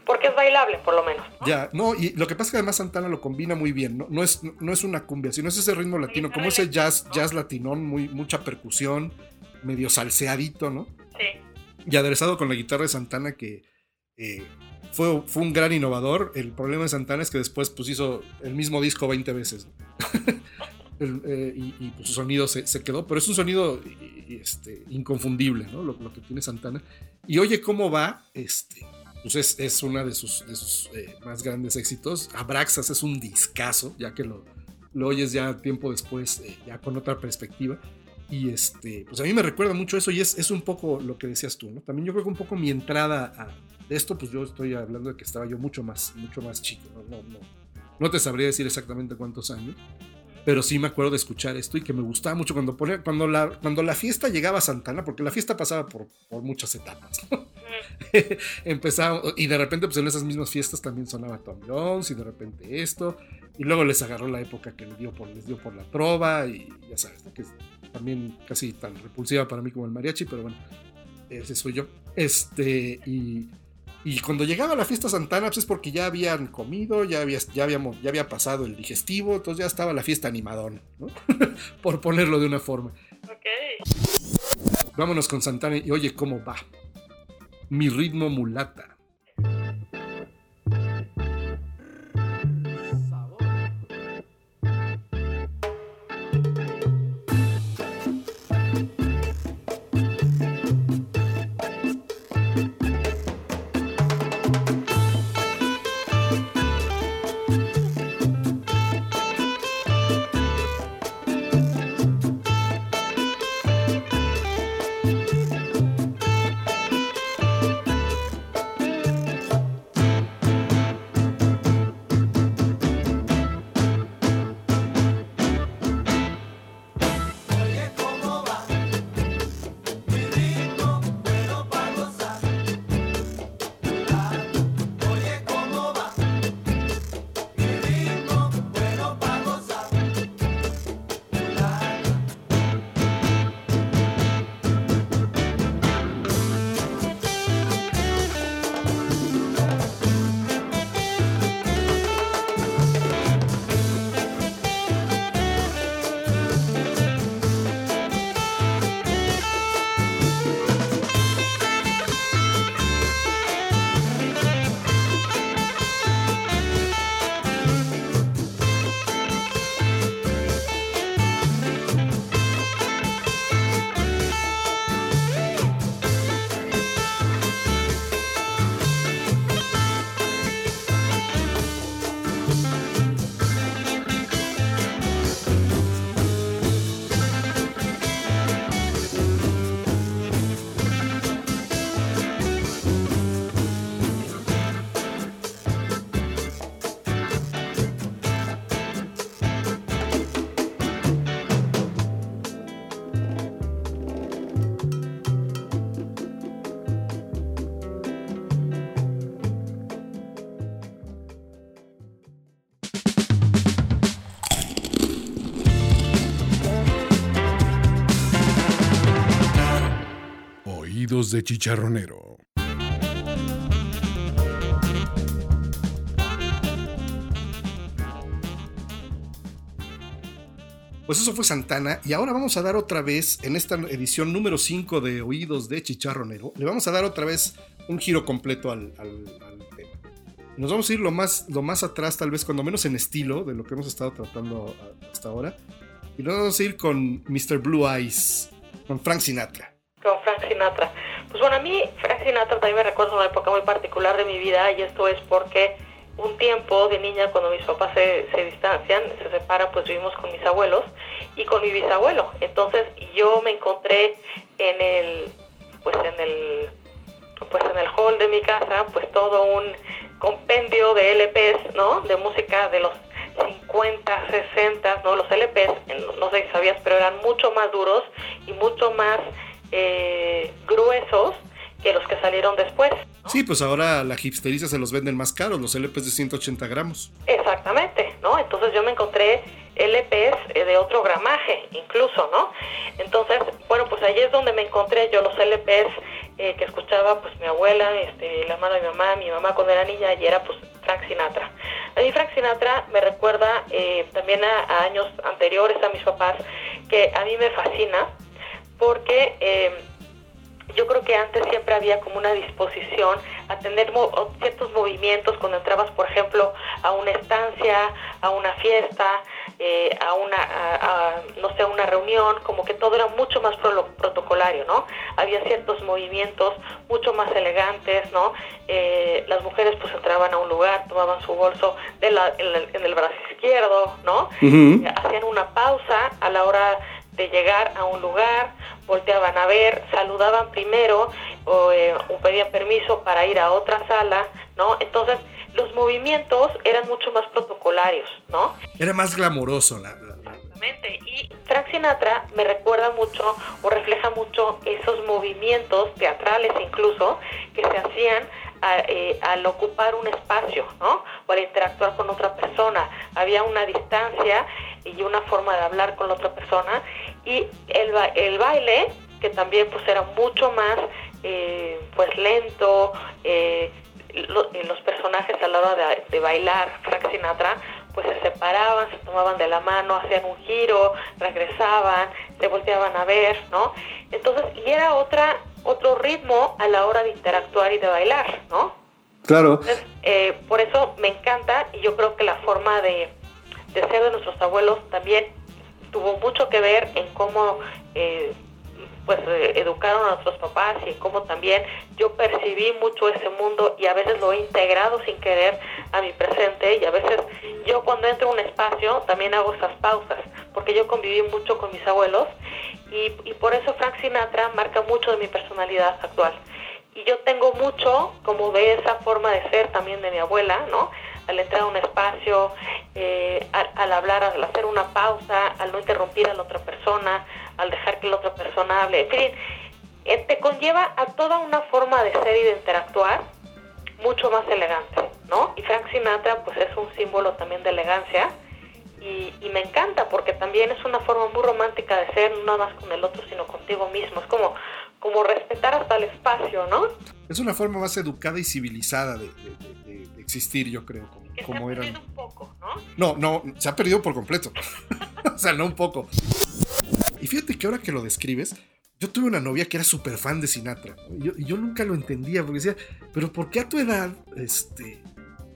porque es bailable por lo menos. ¿no? Ya, no, y lo que pasa es que además Santana lo combina muy bien, no, no, es, no es una cumbia, sino es ese ritmo latino, como ese jazz, jazz latinón, muy, mucha percusión, medio salseadito, ¿no? Sí. y aderezado con la guitarra de Santana que eh, fue, fue un gran innovador. El problema de Santana es que después pues, hizo el mismo disco 20 veces. eh, y, pues, su sonido se, quedó, pero es un sonido este, inconfundible, ¿no? Lo, lo, que tiene Santana. Y oye cómo va, este, pues es, es una de sus, de sus eh, más grandes éxitos. Abraxas es un discazo, ya que lo, lo oyes ya tiempo después, eh, ya con otra perspectiva. Y este, pues a mí me recuerda mucho eso y es, es un poco lo que decías tú, ¿no? También yo creo que un poco mi entrada a esto, pues yo estoy hablando de que estaba yo mucho más, mucho más chico, ¿no? No, no, no te sabría decir exactamente cuántos años, pero sí me acuerdo de escuchar esto y que me gustaba mucho cuando, ponía- cuando, la, cuando la fiesta llegaba a Santana, porque la fiesta pasaba por, por muchas etapas, ¿no? Empezaba, y de repente, pues en esas mismas fiestas también sonaba Tom Jones, y de repente esto, y luego les agarró la época que les dio por, les dio por la trova, y ya sabes, ¿no? que también casi tan repulsiva para mí como el mariachi, pero bueno, ese soy yo. Este, y, y cuando llegaba la fiesta Santana, pues es porque ya habían comido, ya había, ya habíamos, ya había pasado el digestivo, entonces ya estaba la fiesta animadona, ¿no? por ponerlo de una forma. Ok. Vámonos con Santana y oye cómo va. Mi ritmo mulata. De chicharronero. Pues eso fue Santana y ahora vamos a dar otra vez, en esta edición número 5 de Oídos de Chicharronero, le vamos a dar otra vez un giro completo al, tema. Nos vamos a ir lo más, lo más atrás, tal vez, cuando menos en estilo de lo que hemos estado tratando hasta ahora. Y nos vamos a ir con Mr. Blue Eyes, con Frank Sinatra. Con Frank Sinatra. Pues bueno, a mí Frank Sinatra también me recuerda una época muy particular de mi vida y esto es porque un tiempo de niña cuando mis papás se, se distancian, se separan, pues vivimos con mis abuelos y con mi bisabuelo. Entonces yo me encontré en el, pues en el, pues en el hall de mi casa, pues todo un compendio de LPs, ¿no? De música de los 50, 60, ¿no? Los LPs, no sé si sabías, pero eran mucho más duros y mucho más eh, gruesos que los que salieron después. Sí, pues ahora la hipsteriza se los venden más caros, los LPs de 180 gramos. Exactamente, ¿no? Entonces yo me encontré LPs eh, de otro gramaje, incluso, ¿no? Entonces, bueno, pues ahí es donde me encontré yo los LPs eh, que escuchaba pues mi abuela, este, la hermana de mi mamá, mi mamá cuando era niña y era pues Frank Sinatra. A mí Frank Sinatra me recuerda eh, también a, a años anteriores a mis papás, que a mí me fascina porque... eh, yo creo que antes siempre había como una disposición a tener mo- ciertos movimientos cuando entrabas, por ejemplo, a una estancia, a una fiesta, eh, a una, a- a, no sé, a una reunión, como que todo era mucho más prolo- protocolario, ¿no? Había ciertos movimientos mucho más elegantes, ¿no? Eh, las mujeres pues entraban a un lugar, tomaban su bolso de la- en, el, en el brazo izquierdo, ¿no? Hacían una pausa a la hora de llegar a un lugar, volteaban a ver, saludaban primero o, eh, o pedían permiso para ir a otra sala, ¿no? Entonces, los movimientos eran mucho más protocolarios, ¿no? Era más glamoroso la, la- la- Exactamente. Y Frank Sinatra me recuerda mucho o refleja mucho esos movimientos teatrales incluso que se hacían a- eh, al ocupar un espacio, ¿no? O al interactuar con otra persona. Había una distancia y una forma de hablar con la otra persona. Y el, ba- el baile, que también pues era mucho más eh, pues lento, eh, lo- los personajes a la hora de, de bailar Frank Sinatra pues se separaban, se tomaban de la mano, hacían un giro, regresaban, se volteaban a ver, ¿no? Entonces, y era otra, otro ritmo a la hora de interactuar y de bailar, ¿no? Claro. Entonces, eh, por eso me encanta y yo creo que la forma de, de ser de nuestros abuelos también tuvo mucho que ver en cómo eh, pues eh, educaron a nuestros papás y en cómo también yo percibí mucho ese mundo y a veces lo he integrado sin querer a mi presente y a veces yo cuando entro a un espacio también hago esas pausas porque yo conviví mucho con mis abuelos y, por eso Frank Sinatra marca mucho de mi personalidad actual y yo tengo mucho como de esa forma de ser también de mi abuela, ¿no? Al entrar a un espacio, eh, al, al hablar, al hacer una pausa, al no interrumpir a la otra persona, al dejar que la otra persona hable. En fin, eh, te conlleva a toda una forma de ser y de interactuar mucho más elegante, ¿no? Y Frank Sinatra pues es un símbolo también de elegancia y, y me encanta porque también es una forma muy romántica de ser, no nada más con el otro, sino contigo mismo. Es como, como respetar hasta el espacio, ¿no? Es una forma más educada y civilizada de, de- de- de- existir, yo creo, como, Que se como ha eran. perdido un poco, ¿no? No, no, se ha perdido por completo. o sea, no un poco. Y fíjate que ahora que lo describes, yo tuve una novia que era súper fan de Sinatra. yo, yo nunca lo entendía porque decía, pero ¿por qué a tu edad este,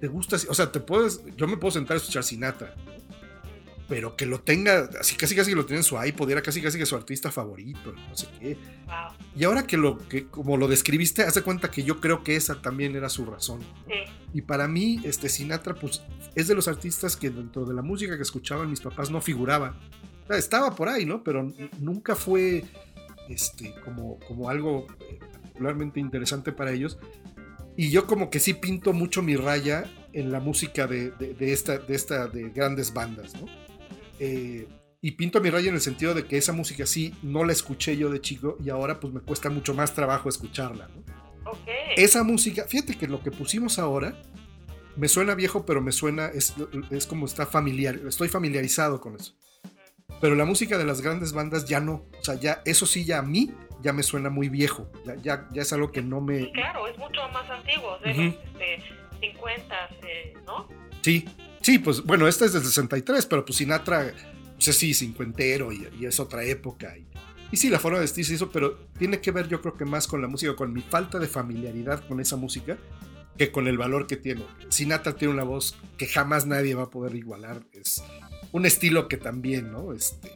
te gusta? O sea, te puedes, yo me puedo sentar a escuchar Sinatra. Pero que lo tenga, así casi casi que lo tiene en su iPod, era casi casi que su artista favorito, no sé qué. Wow. Y ahora que lo que como lo describiste, hace cuenta que yo creo que esa también era su razón. Sí, Y para mí, este Sinatra, pues, es de los artistas que dentro de la música que escuchaban mis papás no figuraba. Estaba por ahí, ¿no? Pero nunca fue este, como, como algo eh, particularmente interesante para ellos. Y yo como que sí pinto mucho mi raya en la música de, de- de esta, de esta, de grandes bandas, ¿no? Eh, y pinto mi raya en el sentido de que esa música sí no la escuché yo de chico y ahora pues me cuesta mucho más trabajo escucharla, ¿no? Esa música, fíjate que lo que pusimos ahora me suena viejo, pero me suena, es, es como está familiar, estoy familiarizado con eso. Pero la música de las grandes bandas ya no, o sea, ya, eso sí, ya a mí ya me suena muy viejo, ya, ya, ya es algo que no Sí, me... claro, es mucho más antiguo, de los este, 50, eh, ¿no? Sí, sí, pues bueno, esta es del 63, pero pues Sinatra, no sé si cincuentero y, y es otra época. Y, y sí, la forma de vestirse eso, pero tiene que ver yo creo que más con la música, con mi falta de familiaridad con esa música, que con el valor que tiene. Sinatra tiene una voz que jamás nadie va a poder igualar, es un estilo que también, ¿no? Este,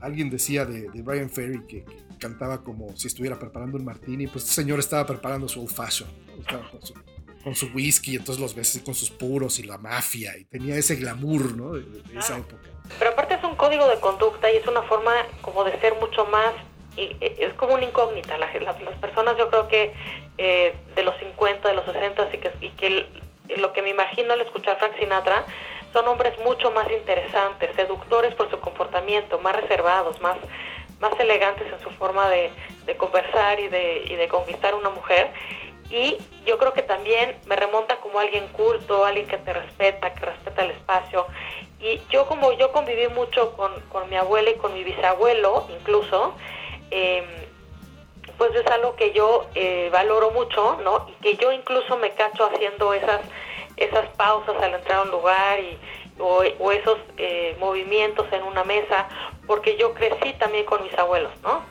alguien decía de, de Brian Ferry que, que cantaba como si estuviera preparando un martini, pues este señor estaba preparando su old fashion, estaba con su, con su whisky, entonces los ves así con sus puros y la mafia, y tenía ese glamour, ¿no? De, esa Claro. época. Pero aparte es un código de conducta y es una forma como de ser mucho más, y, eh, es como una incógnita. La- la- las personas yo creo que eh, de los 50, de los 60 y que, y que el- lo que me imagino al escuchar Frank Sinatra son hombres mucho más interesantes, seductores por su comportamiento, más reservados, más, más elegantes en su forma de, de conversar y de, y de conquistar a una mujer. Y yo creo que también me remonta como alguien culto, alguien que te respeta, que respeta el espacio. Y yo como yo conviví mucho con, con mi abuela y con mi bisabuelo incluso, eh, pues es algo que yo eh, valoro mucho, ¿no? Y que yo incluso me cacho haciendo esas, esas pausas al entrar a un lugar y, o, o esos eh, movimientos en una mesa, porque yo crecí también con mis abuelos, ¿no?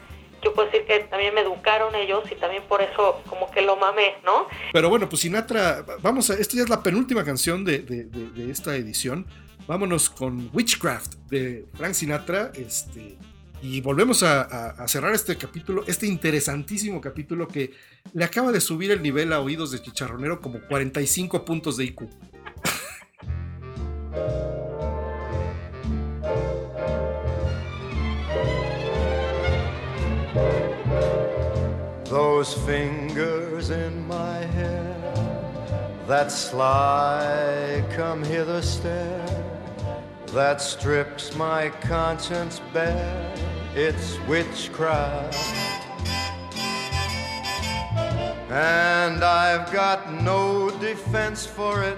Yo puedo decir que también me educaron ellos y también por eso como que lo mamé, ¿no? Pero bueno, pues Sinatra, vamos a, esta ya es la penúltima canción de, de- esta edición. Vámonos con Witchcraft de Frank Sinatra. Este, y volvemos a, a- a cerrar este capítulo, este interesantísimo capítulo que le acaba de subir el nivel a oídos de chicharronero como 45 puntos de IQ. Those fingers in my hair, that sly come hither stare, that strips my conscience bare, it's witchcraft. And I've got no defense for it,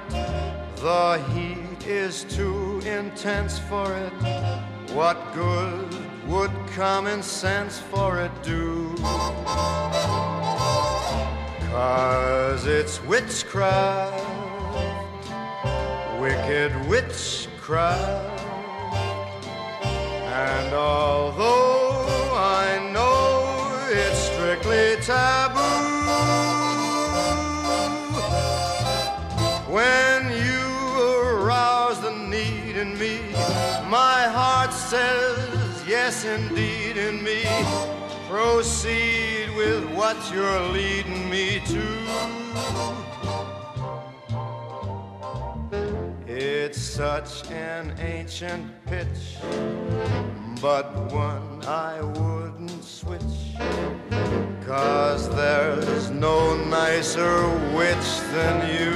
the heat is too intense for it. What good would common sense for it do? Cause it's witchcraft, wicked witchcraft. And although I know it's strictly taboo, when you arouse the need in me, my heart says yes indeed in me. Proceed with what you're leading me to. It's such an ancient pitch, but one I wouldn't switch. Cause there's no nicer witch than you.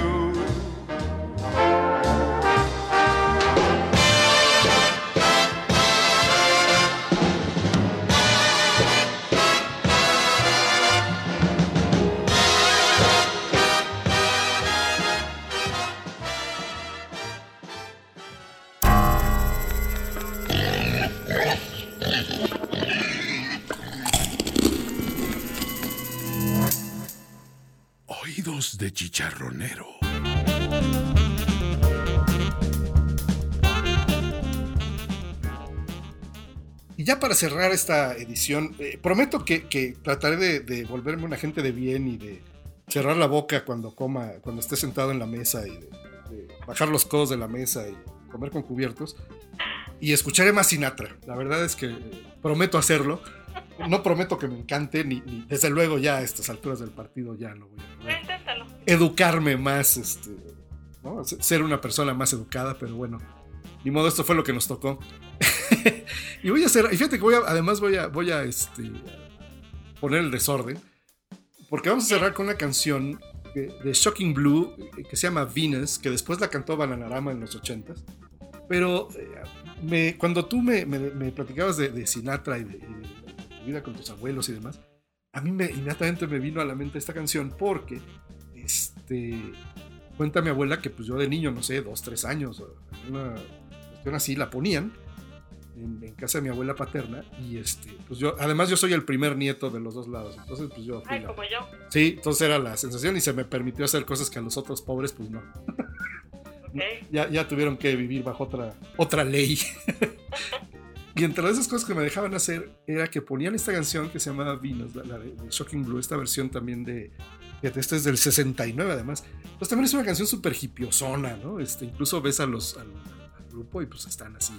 De chicharronero. Y ya para cerrar esta edición, eh, prometo que, trataré de, de volverme una gente de bien y de cerrar la boca cuando coma, cuando esté sentado en la mesa y de, bajar los codos de la mesa y comer con cubiertos. Y escucharé más Sinatra. La verdad es que eh, prometo hacerlo. No prometo que me encante, ni, desde luego ya a estas alturas del partido ya no voy a poder Educarme más, este, ser una persona más educada, pero bueno, ni modo, esto fue lo que nos tocó. y voy a hacer, y fíjate que voy a, además voy a, voy a, este, poner el desorden, porque vamos a cerrar con una canción de Shocking Blue eh, que se llama Venus, que después la cantó Bananarama en los 80s, pero eh, me- cuando tú me, me- me platicabas de, de Sinatra y de, de vida con tus abuelos y demás, a mí me, inmediatamente me vino a la mente esta canción porque este, cuenta mi abuela que pues yo de niño, no sé, dos, tres años, una cuestión así, la ponían en, en casa de mi abuela paterna y este, pues yo, además yo soy el primer nieto de los dos lados, entonces pues yo Ay, la- como yo. Sí, entonces era la sensación y se me permitió hacer cosas que a los otros pobres pues no. Ok. Ya, ya tuvieron que vivir bajo otra, otra ley. y entre esas cosas que me dejaban hacer era que ponían esta canción que se llamaba Venus, la, la de, de Shocking Blue, esta versión también de... Fíjate, esta es del 69 además. Pues también es una canción súper hipiosona, ¿no? Este, incluso ves a los, al, al grupo y pues están así,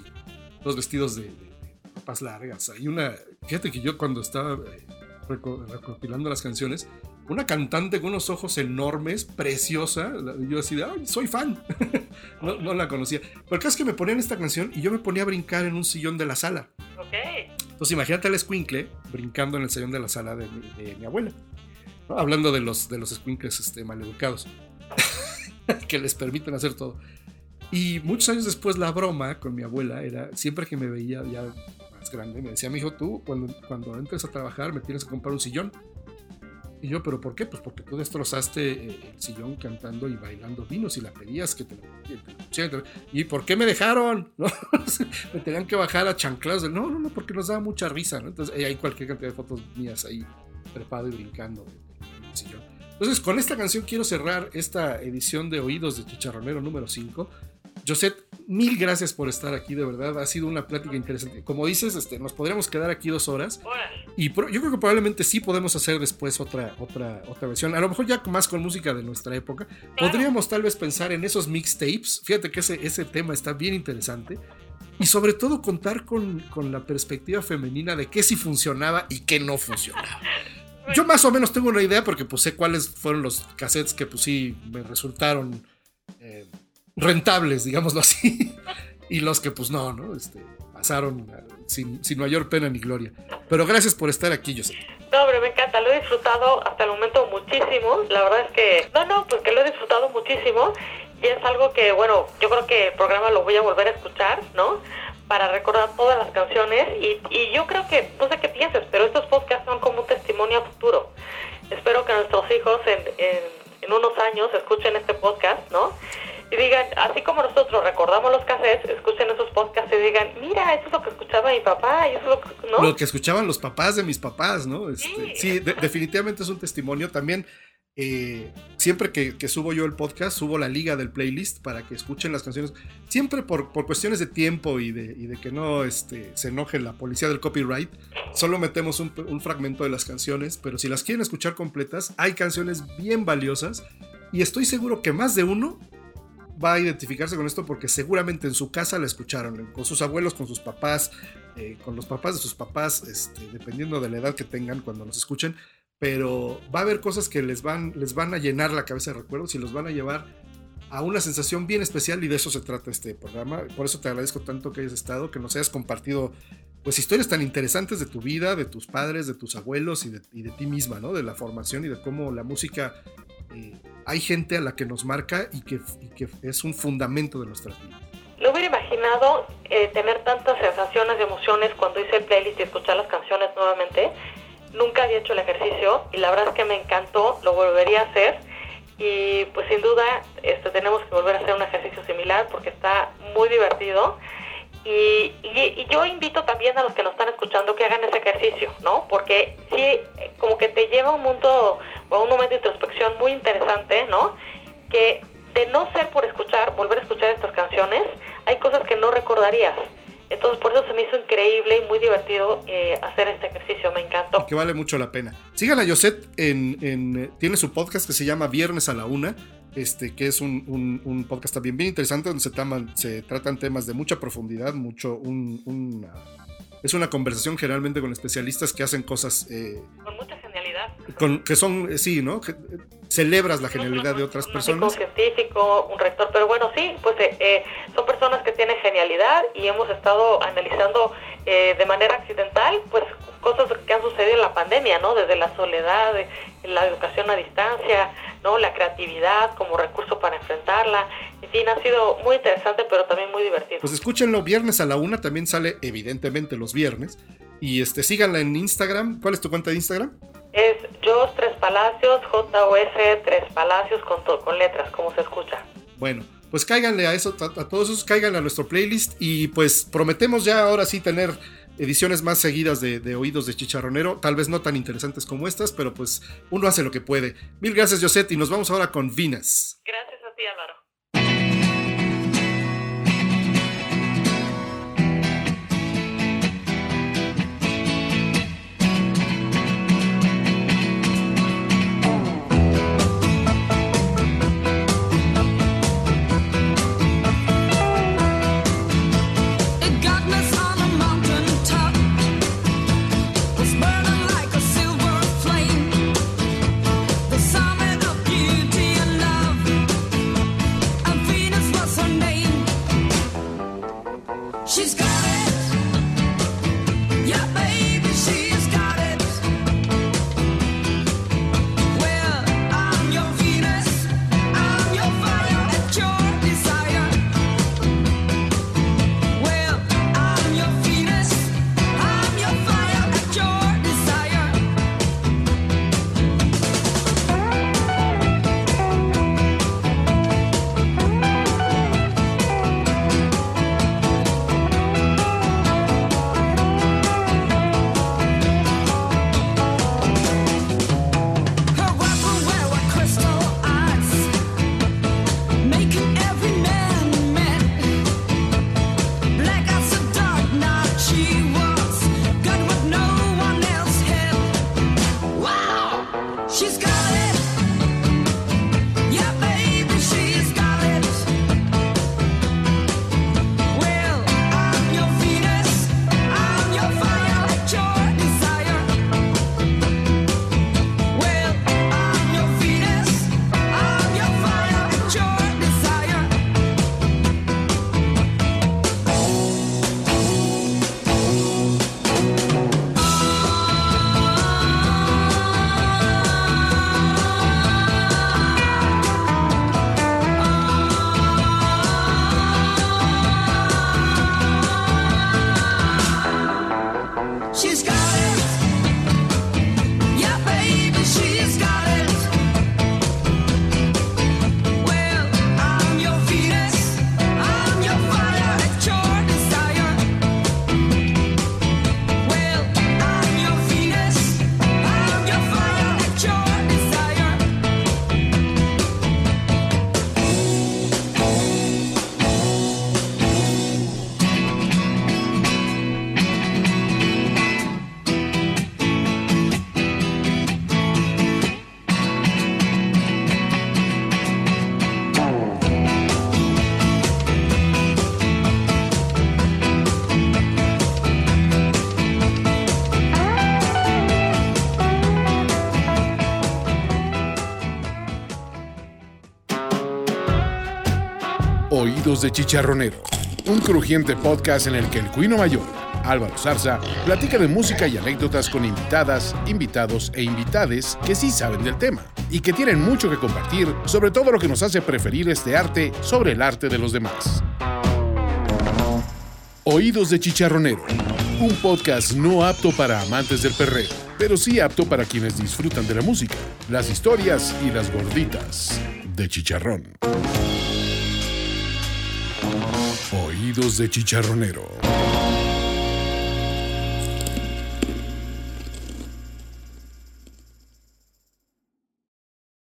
los vestidos de, de- de ropas largas. Hay una... Fíjate que yo cuando estaba eh, reco- recopilando las canciones, una cantante con unos ojos enormes, preciosa. Yo así de, ¡ay, soy fan! no, no la conocía. Pero el caso es que me ponían esta canción y yo me ponía a brincar en un sillón de la sala. Ok. Entonces imagínate al escuincle brincando en el sillón de la sala de de mi abuela. ¿No? Hablando de los, de los escuincles este, maleducados. que les permiten hacer todo. Y muchos años después la broma con mi abuela era, siempre que me veía ya más grande, me decía, mi hijo, tú cuando, cuando entres a trabajar me tienes que comprar un sillón. Y yo, ¿pero por qué? Pues porque tú destrozaste eh, el sillón cantando y bailando vinos y la pedías que te lo. ¿Y por qué me dejaron? ¿No? me tenían que bajar a chanclados. No, no, no, porque nos daba mucha risa. ¿no? Entonces hay cualquier cantidad de fotos mías ahí trepado y brincando sillón. Entonces con esta canción quiero cerrar esta edición de Oídos de Chicharronero número 5. Joset, mil gracias por estar aquí, de verdad. Ha sido una plática interesante. Como dices, este, nos podríamos quedar aquí dos horas. Y yo creo que probablemente sí podemos hacer después otra, otra, otra versión. A lo mejor ya más con música de nuestra época. Podríamos tal vez pensar en esos mixtapes. Fíjate que ese, ese tema está bien interesante. Y sobre todo contar con, con la perspectiva femenina de qué sí funcionaba y qué no funcionaba. Yo más o menos tengo una idea porque pues sé cuáles fueron los cassettes que pues sí me resultaron eh, rentables, digámoslo así. y los que pues no, ¿no? Este, pasaron eh, sin, sin mayor pena ni gloria. Pero gracias por estar aquí, José. No, hombre, me encanta, lo he disfrutado hasta el momento muchísimo. La verdad es que, no, no, pues que lo he disfrutado muchísimo. Y es algo que, bueno, yo creo que el programa lo voy a volver a escuchar, ¿no? Para recordar todas las canciones. Y, y yo creo que, no sé qué pienses, pero estos podcasts son como un testimonio a futuro. Espero que nuestros hijos en, en, en unos años escuchen este podcast, ¿no? Y digan, así como nosotros recordamos los cassettes, escuchen esos podcasts y digan, mira, eso es lo que escuchaba mi papá, y eso es lo que, ¿no? Lo que escuchaban los papás de mis papás, ¿no? Este, sí, de- definitivamente es un testimonio. También, eh, siempre que, subo yo el podcast, subo la liga del playlist para que escuchen las canciones. Siempre por, por cuestiones de tiempo y de, y de que no este, se enoje la policía del copyright, solo metemos un, fragmento de las canciones, pero si las quieren escuchar completas, hay canciones bien valiosas y estoy seguro que más de uno va a identificarse con esto porque seguramente en su casa la escucharon, con sus abuelos, con sus papás, eh, con los papás de sus papás, este, dependiendo de la edad que tengan cuando los escuchen, pero va a haber cosas que les van, les van a llenar la cabeza de recuerdos y los van a llevar a una sensación bien especial y de eso se trata este programa. Por eso te agradezco tanto que hayas estado, que nos hayas compartido pues historias tan interesantes de tu vida, de tus padres, de tus abuelos y de, y de ti misma, ¿no? De la formación y de cómo la música eh, hay gente a la que nos marca y que, que es un fundamento de nuestra vida. No hubiera imaginado eh, tener tantas sensaciones y emociones cuando hice el playlist y escuchar las canciones nuevamente. Nunca había hecho el ejercicio y la verdad es que me encantó, lo volvería a hacer. Y pues sin duda este, tenemos que volver a hacer un ejercicio similar porque está muy divertido. Y, y- y yo invito también a los que nos están escuchando que hagan ese ejercicio, ¿no? Porque sí, como que te lleva a un mundo a un momento de introspección muy interesante, ¿no? Que de no ser por escuchar, volver a escuchar estas canciones, hay cosas que no recordarías. Entonces por eso se me hizo increíble y muy divertido eh, hacer este ejercicio, me encantó. que vale mucho la pena. Sigan a Yoset en, en, eh, tiene su podcast que se llama Viernes a la Una, este, que es un, un- un podcast también bien interesante donde se, taman- se tratan temas de mucha profundidad, mucho, un, una- es una conversación generalmente con especialistas que hacen cosas eh, Con mucha genialidad. con, que son, sí, ¿no? Que, celebras la genialidad de otras Un personas. científico, un rector, pero bueno, sí, pues eh, eh, son personas que tienen genialidad y hemos estado analizando eh, de manera accidental, pues cosas que han sucedido en la pandemia, ¿no? Desde la soledad, eh, la educación a distancia, ¿no? La creatividad como recurso para enfrentarla. En fin, ha sido muy interesante, pero también muy divertido. Pues escúchenlo viernes a la una, también sale evidentemente los viernes. Y este, síganla en Instagram. ¿Cuál es tu cuenta de Instagram? Es Jos Tres Palacios, J-O-S Tres Palacios con, to- con letras, como se escucha. Bueno, pues cáiganle a eso, a, a todos esos, cáiganle a nuestro playlist y pues prometemos ya ahora sí tener ediciones más seguidas de, de Oídos de Chicharronero, tal vez no tan interesantes como estas, pero pues uno hace lo que puede. Mil gracias, Josette, y nos vamos ahora con Vinas. Gracias a ti, Álvaro. she's got it. Oídos de Chicharronero, un crujiente podcast en el que el cuino mayor, Álvaro Zarza, platica de música y anécdotas con invitadas, invitados e invitades que sí saben del tema y que tienen mucho que compartir sobre todo lo que nos hace preferir este arte sobre el arte de los demás. Oídos de Chicharronero, un podcast no apto para amantes del perreo, pero sí apto para quienes disfrutan de la música, las historias y las gorditas de chicharrón. Oídos de Chicharronero.